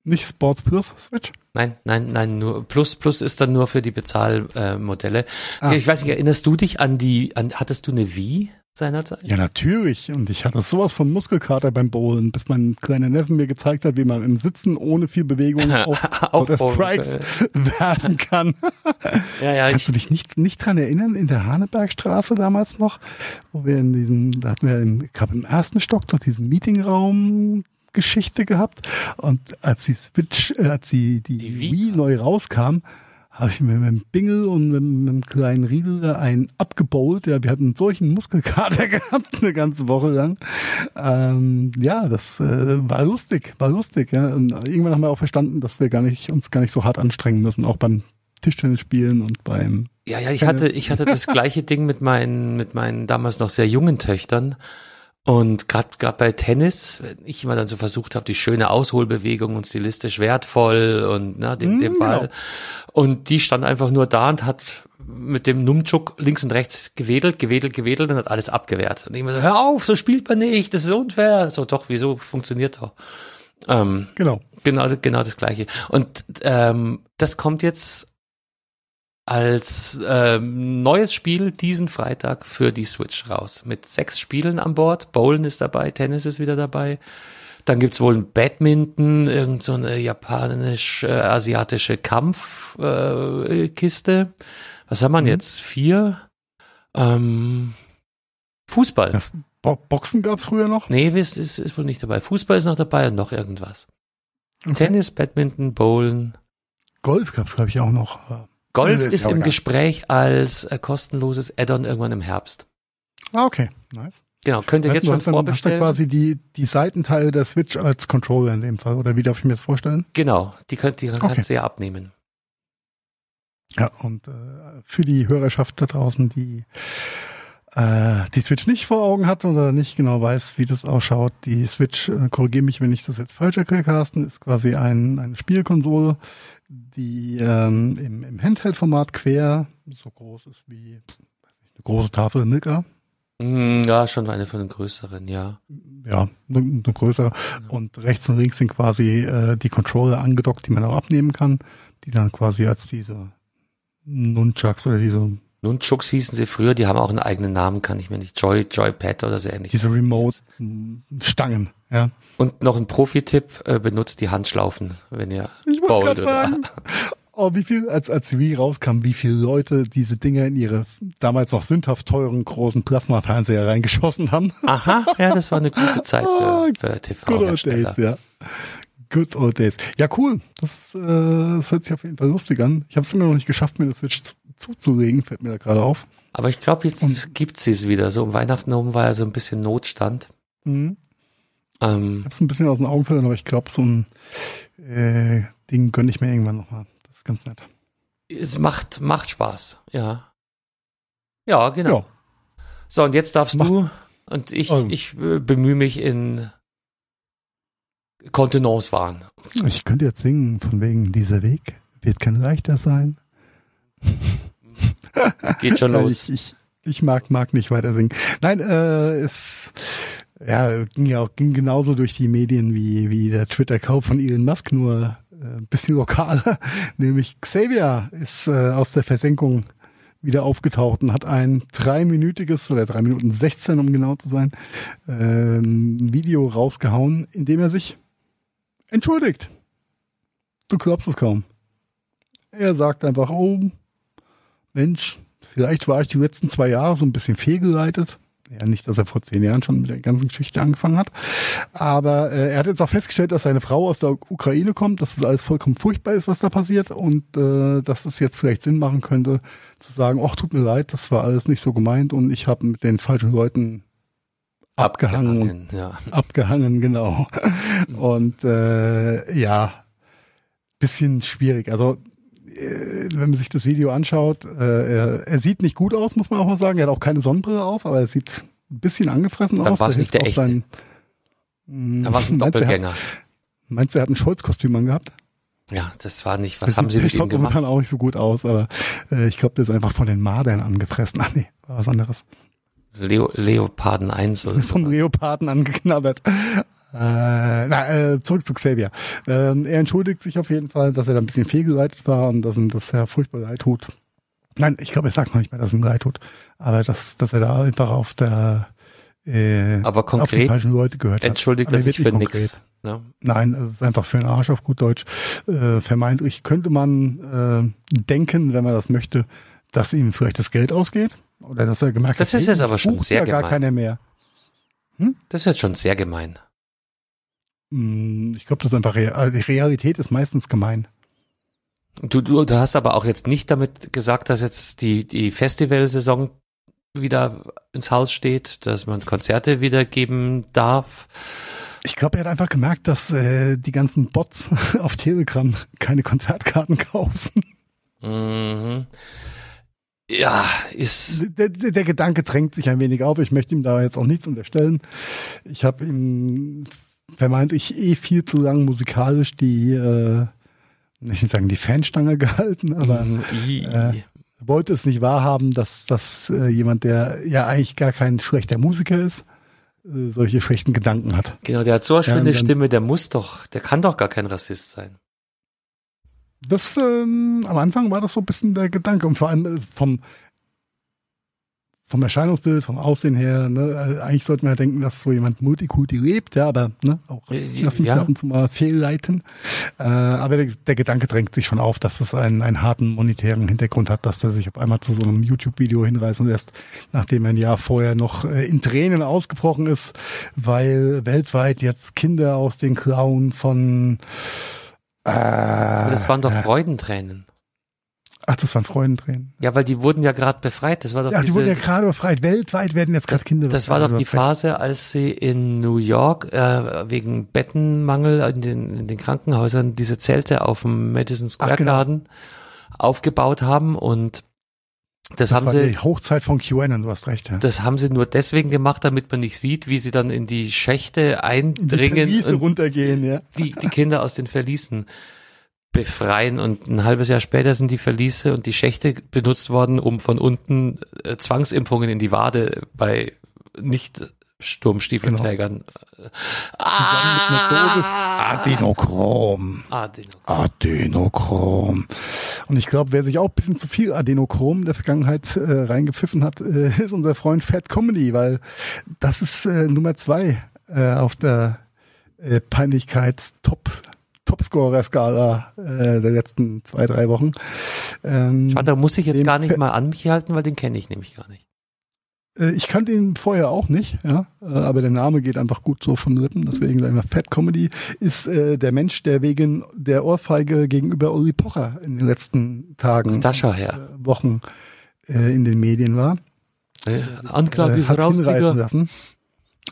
Nicht Sports Plus Switch? Nein, nein, nein, nur Plus Plus ist dann nur für die Bezahlmodelle. Äh, Modelle. Ah. Ich weiß nicht, erinnerst du dich an die, an, hattest du eine Wii seinerzeit? Ja, natürlich. Und ich hatte sowas von Muskelkater beim Bowlen, bis mein kleiner Neffen mir gezeigt hat, wie man im Sitzen ohne viel Bewegung auf Auch oder Strikes werfen kann. Ja, ja, Kannst du dich nicht, nicht dran erinnern, in der Hanebergstraße damals noch, wo wir in diesem, da hatten wir im, ich glaube im ersten Stock noch diesen Meetingraum Geschichte gehabt und als die Switch, äh, als die, die, Die Wii Wii neu rauskam, habe ich mir mit dem Bingel und mit, mit dem kleinen Riedel einen abgebowlt. Ja, wir hatten solchen Muskelkater gehabt, eine ganze Woche lang. Ähm, ja, das äh, war lustig, war lustig. Ja. Und irgendwann haben wir auch verstanden, dass wir gar nicht, uns gar nicht so hart anstrengen müssen, auch beim Tischtennis spielen und beim ja, ja, ich hatte, ich hatte das gleiche Ding mit meinen, mit meinen damals noch sehr jungen Töchtern. Und gerade gerade bei Tennis, wenn ich immer dann so versucht habe, die schöne Ausholbewegung und stilistisch wertvoll und na, den, Mm, den Ball. genau. Und die stand einfach nur da und hat mit dem Numchuk links und rechts gewedelt, gewedelt, gewedelt und hat alles abgewehrt. Und ich immer so, hör auf, so spielt man nicht, das ist unfair. So, doch, wieso funktioniert doch? Ähm, Genau. Genau, genau das gleiche. Und ähm, das kommt jetzt als ähm, neues Spiel diesen Freitag für die Switch raus. Mit sechs Spielen an Bord. Bowlen ist dabei, Tennis ist wieder dabei. Dann gibt's wohl ein Badminton, irgend so eine japanisch-asiatische Kampfkiste. Äh, Kiste. Was haben wir Mhm. jetzt? Vier? Ähm, Fußball. Das Bo Boxen gab's früher noch. Nee, ist, ist, ist wohl nicht dabei. Fußball ist noch dabei und noch irgendwas. Okay. Tennis, Badminton, Bowlen. Golf gab's glaube ich auch noch. Golf ist, ist im. Gespräch als äh, kostenloses Add-on irgendwann im Herbst. Ah, okay. Nice. Genau, könnt ihr jetzt schon dann, hast du vorbestellen. quasi die, die Seitenteile der Switch als Controller in dem Fall, oder wie darf ich mir das vorstellen? Genau, die könnt, die kannst Okay. du ja abnehmen. Ja, und äh, für die Hörerschaft da draußen, die äh, die Switch nicht vor Augen hat oder nicht genau weiß, wie das ausschaut, die Switch, äh, korrigiere mich, wenn ich das jetzt falsch erkläre, Carsten, ist quasi ein, eine Spielkonsole, die ähm, im, im Handheld-Format quer so groß ist wie nicht, eine große Tafel Milka. Mm, Ja, schon eine von den größeren, ja. Ja, eine, eine größere. Und rechts und links sind quasi äh, die Controller angedockt, die man auch abnehmen kann, die dann quasi als diese Nunchucks oder diese Nunchucks hießen sie früher, die haben auch einen eigenen Namen, kann ich mir nicht. Joy, Joypad oder so ähnlich. diese Remote-Stangen, ja. Und noch ein Profi-Tipp, äh, benutzt die Handschlaufen, wenn ihr Ich baut oder. sagen, oh, wie viel, als, als Wii rauskam, wie viele Leute diese Dinger in ihre damals noch sündhaft teuren großen Plasma-Fernseher reingeschossen haben. Aha, ja, das war eine gute Zeit Ah, für, für Good old days, ja. Good old days. Ja, cool. Das, äh, das hört sich auf jeden Fall lustig an. Ich habe es immer noch nicht geschafft, mir das Switch zu- zuzulegen, fällt mir da gerade auf. Aber ich glaube, jetzt gibt sie es wieder. So um Weihnachten herum war ja so ein bisschen Notstand. Mhm. Ähm, Ich habe es ein bisschen aus den Augen verloren, aber ich glaube, so ein äh, Ding gönne ich mir irgendwann nochmal. Das ist ganz nett. es macht, macht Spaß, ja. Ja, genau. Ja. So, und jetzt darfst Mach- du und ich, Oh. ich äh, bemühe mich in Kontenance wahren. Ich könnte jetzt singen, von wegen dieser Weg wird kein leichter sein. Geht schon los. Ich, ich, ich mag, mag nicht weiter singen. Nein, äh, es ja, ging ja auch ging genauso durch die Medien wie, wie der Twitter-Kauf von Elon Musk, nur äh, ein bisschen lokaler. Nämlich Xavier ist äh, aus der Versenkung wieder aufgetaucht und hat ein dreiminütiges oder drei Minuten 16, um genau zu sein, ähm, Video rausgehauen, in dem er sich entschuldigt. Du glaubst es kaum. Er sagt einfach, oh, Mensch, vielleicht war ich die letzten zwei Jahre so ein bisschen fehlgeleitet. Ja, nicht, dass er vor zehn Jahren schon mit der ganzen Geschichte angefangen hat. Aber äh, er hat jetzt auch festgestellt, dass seine Frau aus der Ukraine kommt, dass das alles vollkommen furchtbar ist, was da passiert und äh, dass es jetzt vielleicht Sinn machen könnte, zu sagen, ach, tut mir leid, das war alles nicht so gemeint und ich habe mit den falschen Leuten abgehangen Abgehangen, ja. abgehangen, genau. Und äh, ja, bisschen schwierig. Also wenn man sich das Video anschaut, äh, er, er sieht nicht gut aus, muss man auch mal sagen. Er hat auch keine Sonnenbrille auf, aber er sieht ein bisschen angefressen Dann aus. war's Da nicht hilft der echte. Sein, Da war es ein er Doppelgänger. Meinst du, er hat ein Scholz-Kostüm angehabt? Ja, das war nicht. Das Was haben sieht- sie mit schaut ihm gemacht? momentan auch nicht so gut aus, aber äh, ich glaube, der ist einfach von den Madern angefressen. Ach nee, war was anderes. Leo, Leoparden 1 oder so. vom Leoparden angeknabbert. Äh, na, äh, zurück zu Xavier. Ähm, er entschuldigt sich auf jeden Fall, dass er da ein bisschen fehlgeleitet war und dass ihm das sehr furchtbar leid tut. Nein, ich glaube, er sagt noch nicht mehr, dass ihm leid tut, aber dass, dass er da einfach auf der äh, Aber auf die konkret falschen Leute gehört hat. entschuldigt er sich für nicht nix. Ne? Nein, es ist einfach für den Arsch auf gut Deutsch. Äh, vermeintlich könnte man äh, denken, wenn man das möchte, dass ihm vielleicht das Geld ausgeht. Oder dass er gemerkt Das hat, ist hey, jetzt aber schon sehr ja gar gemein. keiner mehr. Das ist jetzt schon sehr gemein. Hm, Ich glaube, das ist einfach Real also die Realität ist meistens gemein. Du, du, du hast aber auch jetzt nicht damit gesagt, dass jetzt die, die Festivalsaison wieder ins Haus steht, dass man Konzerte wieder geben darf. Ich glaube, er hat einfach gemerkt, dass äh, die ganzen Bots auf Telegram keine Konzertkarten kaufen. Mhm. Ja, ist, Der, der, der Gedanke drängt sich ein wenig auf. Ich möchte ihm da jetzt auch nichts unterstellen. Ich habe ihm vermeintlich eh viel zu lang musikalisch die, äh, ich will sagen, die Fanstange gehalten, aber Mhm, äh, wollte es nicht wahrhaben, dass, dass äh, jemand, der ja eigentlich gar kein schlechter Musiker ist, äh, solche schlechten Gedanken hat. genau, der hat so eine Ja, schöne dann- Stimme, der muss doch, der kann doch gar kein Rassist sein. Das ähm, am Anfang war das so ein bisschen der Gedanke und vor allem äh, vom vom Erscheinungsbild, vom Aussehen her, ne, äh, eigentlich sollte man ja denken, dass so jemand Multikulti lebt, ja, aber ne, auch Äh, ich mich ja. ab und zu mal fehlleiten. Äh, aber der, der Gedanke drängt sich schon auf, dass das einen, einen harten monetären Hintergrund hat, dass er sich auf einmal zu so einem YouTube-Video hinreißen lässt, nachdem er ein Jahr vorher noch äh, in Tränen ausgebrochen ist, weil weltweit jetzt Kinder aus den Klauen von äh, das waren doch Freudentränen. Ach, das waren Freudentränen. Ja, weil die wurden ja gerade befreit. Das war doch Ja, die diese, wurden ja gerade befreit. Weltweit werden jetzt gerade Kinder Das war doch die. Phase, als sie in New York äh, wegen Bettenmangel in den, in den Krankenhäusern diese Zelte auf dem Madison Square Ach, genau. Garden aufgebaut haben und das, Das haben war sie die Hochzeit von QAnon, du hast recht. Ja. das haben sie nur deswegen gemacht, damit man nicht sieht, wie sie dann in die Schächte In die eindringen Verliese und runtergehen, ja. die, die Kinder aus den Verließen befreien. Und ein halbes Jahr später sind die Verliese und die Schächte benutzt worden, um von unten äh, Zwangsimpfungen in die Wade bei nicht Sturmstiefelträgern. Mit einer Dosis Adenochrom. Ah, den, Adenochrom. Und ich glaube, wer sich auch ein bisschen zu viel Adenochrom in der Vergangenheit äh, reingepfiffen hat, äh, ist unser Freund Fat Comedy, weil das ist äh, Nummer zwei äh, auf der äh, Peinlichkeits-Top Topscorer-Skala äh, der letzten zwei, drei Wochen. Ähm, Schade, da muss ich jetzt gar nicht mal an mich halten, weil den kenne ich nämlich gar nicht. Äh, Ich kannte ihn vorher auch nicht, ja, äh, aber der Name geht einfach gut so von den Lippen, deswegen sag ich mal, Fat Comedy ist äh, der Mensch, der wegen der Ohrfeige gegenüber Uli Pocher in den letzten Tagen, Da schau her. äh, Wochen äh, in den Medien war. Äh, Anklage äh, ist raus, lassen.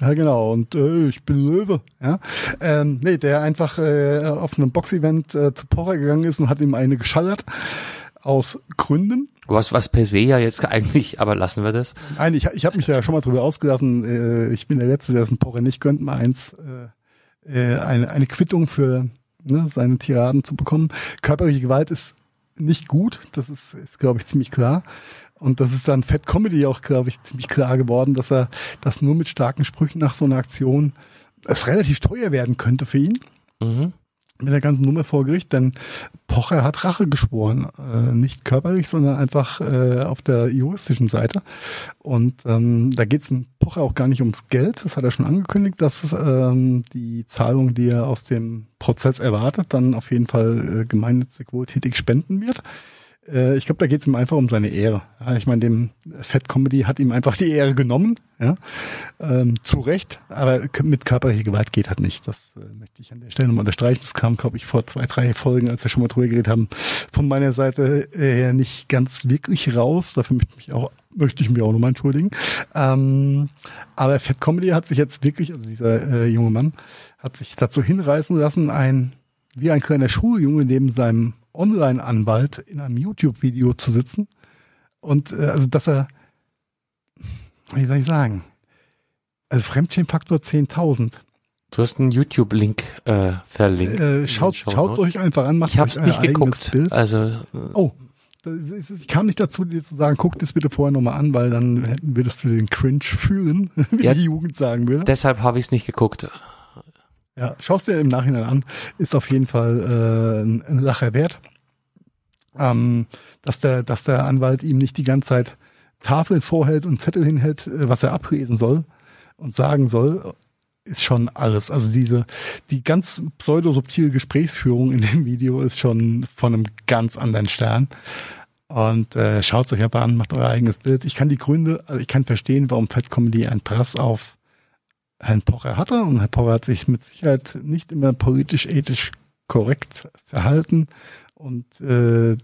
Ja, genau. Und äh, ich bin Löwe. Ja, ähm, nee, der einfach äh, auf einem Boxevent äh, zu Pocher gegangen ist und hat ihm eine geschallert aus Gründen. Was, was per se ja jetzt eigentlich, aber lassen wir das. Nein, ich, ich habe mich ja schon mal drüber ausgelassen. Äh, ich bin der Letzte, der es ein Pocher nicht gönnt, mal eins, äh, äh, eine, eine Quittung für ne, seine Tiraden zu bekommen. Körperliche Gewalt ist nicht gut, das ist, ist glaube ich, ziemlich klar. Und das ist dann Fat Comedy auch, glaube ich, ziemlich klar geworden, dass er das nur mit starken Sprüchen nach so einer Aktion es relativ teuer werden könnte für ihn Mhm. mit der ganzen Nummer vor Gericht, denn Pocher hat Rache geschworen. Äh, nicht körperlich, sondern einfach äh, auf der juristischen Seite. Und ähm, da geht es Pocher auch gar nicht ums Geld. Das hat er schon angekündigt, dass ähm, die Zahlung, die er aus dem Prozess erwartet, dann auf jeden Fall äh, gemeinnützig wohltätig spenden wird. Äh, ich glaube, da geht es ihm einfach um seine Ehre. Ich meine, dem Fat Comedy hat ihm einfach die Ehre genommen, ja, ähm, zu Recht, aber mit körperlicher Gewalt geht halt nicht. Das äh, möchte ich an der Stelle nochmal unterstreichen. Das kam, glaube ich, vor zwei, drei Folgen, als wir schon mal drüber geredet haben, von meiner Seite äh, her nicht ganz wirklich raus. Dafür möchte ich mich auch, möchte ich mich auch nochmal entschuldigen. Ähm, aber Fat Comedy hat sich jetzt wirklich, also dieser äh, junge Mann, hat sich dazu hinreißen lassen, ein wie ein kleiner Schuljunge neben seinem Online-Anwalt in einem YouTube-Video zu sitzen. Und äh, also, dass er, wie soll ich sagen, also Fremdschämfaktor 10.000. Du hast einen YouTube-Link äh, verlinkt. Äh, schaut schaut euch einfach an, macht Ich habe es euch nicht geguckt. Bild. Also äh, Oh, ist- ich kam nicht dazu, dir zu sagen, guck das bitte vorher nochmal an, weil dann würdest du den Cringe fühlen, wie Ja. die Jugend sagen würde. deshalb habe ich es nicht geguckt. Ja, schaust dir im Nachhinein an, ist auf jeden Fall äh, ein- eine Lache wert. Ähm, dass der, dass der Anwalt ihm nicht die ganze Zeit Tafeln vorhält und Zettel hinhält, äh, was er ablesen soll und sagen soll, ist schon alles. Also diese, die ganz pseudo-subtile Gesprächsführung in dem Video ist schon von einem ganz anderen Stern. Und äh, schaut euch aber an, macht euer eigenes Bild. Ich kann die Gründe, also ich kann verstehen, warum Fat Comedy einen Prass auf Herrn Pocher hatte und Herr Pocher hat sich mit Sicherheit nicht immer politisch ethisch korrekt verhalten und äh,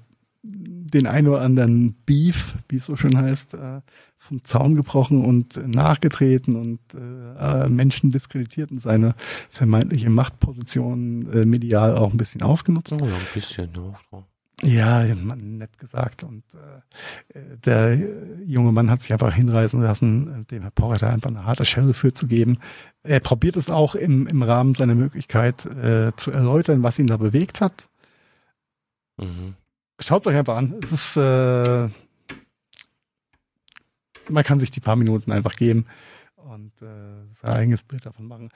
den ein oder anderen Beef, wie es so schön heißt, äh, vom Zaun gebrochen und nachgetreten und äh, Menschen diskreditiert und seine vermeintliche Machtposition äh, medial auch ein bisschen ausgenutzt. Oh, ja, ein bisschen. Ja. Ja, nett gesagt. Und äh, der äh, junge Mann hat sich einfach hinreißen lassen, äh, dem Herr da einfach eine harte Schelle für zu geben. Er probiert es auch im, im Rahmen seiner Möglichkeit äh, zu erläutern, was ihn da bewegt hat. Mhm. Schaut euch einfach an. Es ist, äh, man kann sich die paar Minuten einfach geben und äh, sein eigenes Bild davon machen.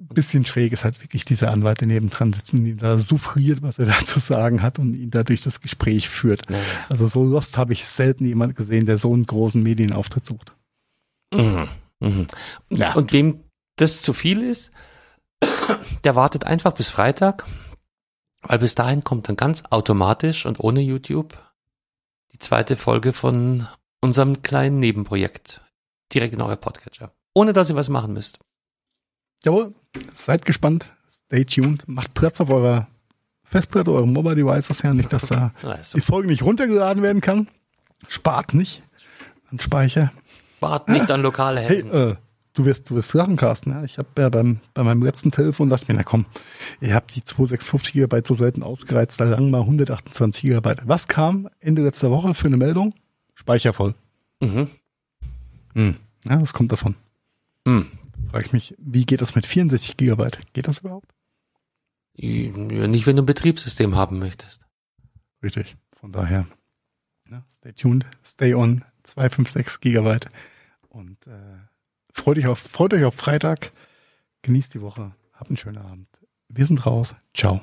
Bisschen schräg ist halt wirklich dieser Anwalt, der nebendran sitzt und ihn da souffriert, was er da zu sagen hat und ihn dadurch das Gespräch führt. Naja. Also so lost habe ich selten jemand gesehen, der so einen großen Medienauftritt sucht. Mhm. Mhm. Ja. Und wem das zu viel ist, der wartet einfach bis Freitag, weil bis dahin kommt dann ganz automatisch und ohne YouTube die zweite Folge von unserem kleinen Nebenprojekt direkt in euer Podcatcher. Ohne dass ihr was machen müsst. Jawohl, seid gespannt, stay tuned, macht Platz auf eurer Festplatte, eurem Mobile Devices her, nicht, dass da die Folge nicht runtergeladen werden kann. Spart nicht an Speicher. Spart nicht an lokale Helden. Hey, äh, du wirst, du wirst Sachen casten, ja. Ich habe ja beim, bei meinem letzten Telefon dachte ich mir, na komm, ihr habt die 2650 GB so selten ausgereizt, da lang mal 128 GB. Was kam Ende letzter Woche für eine Meldung? Speicher voll. Mhm. Hm. Ja, das kommt davon. Hm. Frage ich mich, wie geht das mit 64 GB? Geht das überhaupt? Nicht, wenn du ein Betriebssystem haben möchtest. Richtig. Von daher, ja, stay tuned, stay on, 256 Gigabyte. Und äh, freut, euch auf, freut euch auf Freitag. Genießt die Woche. Habt einen schönen Abend. Wir sind raus. Ciao.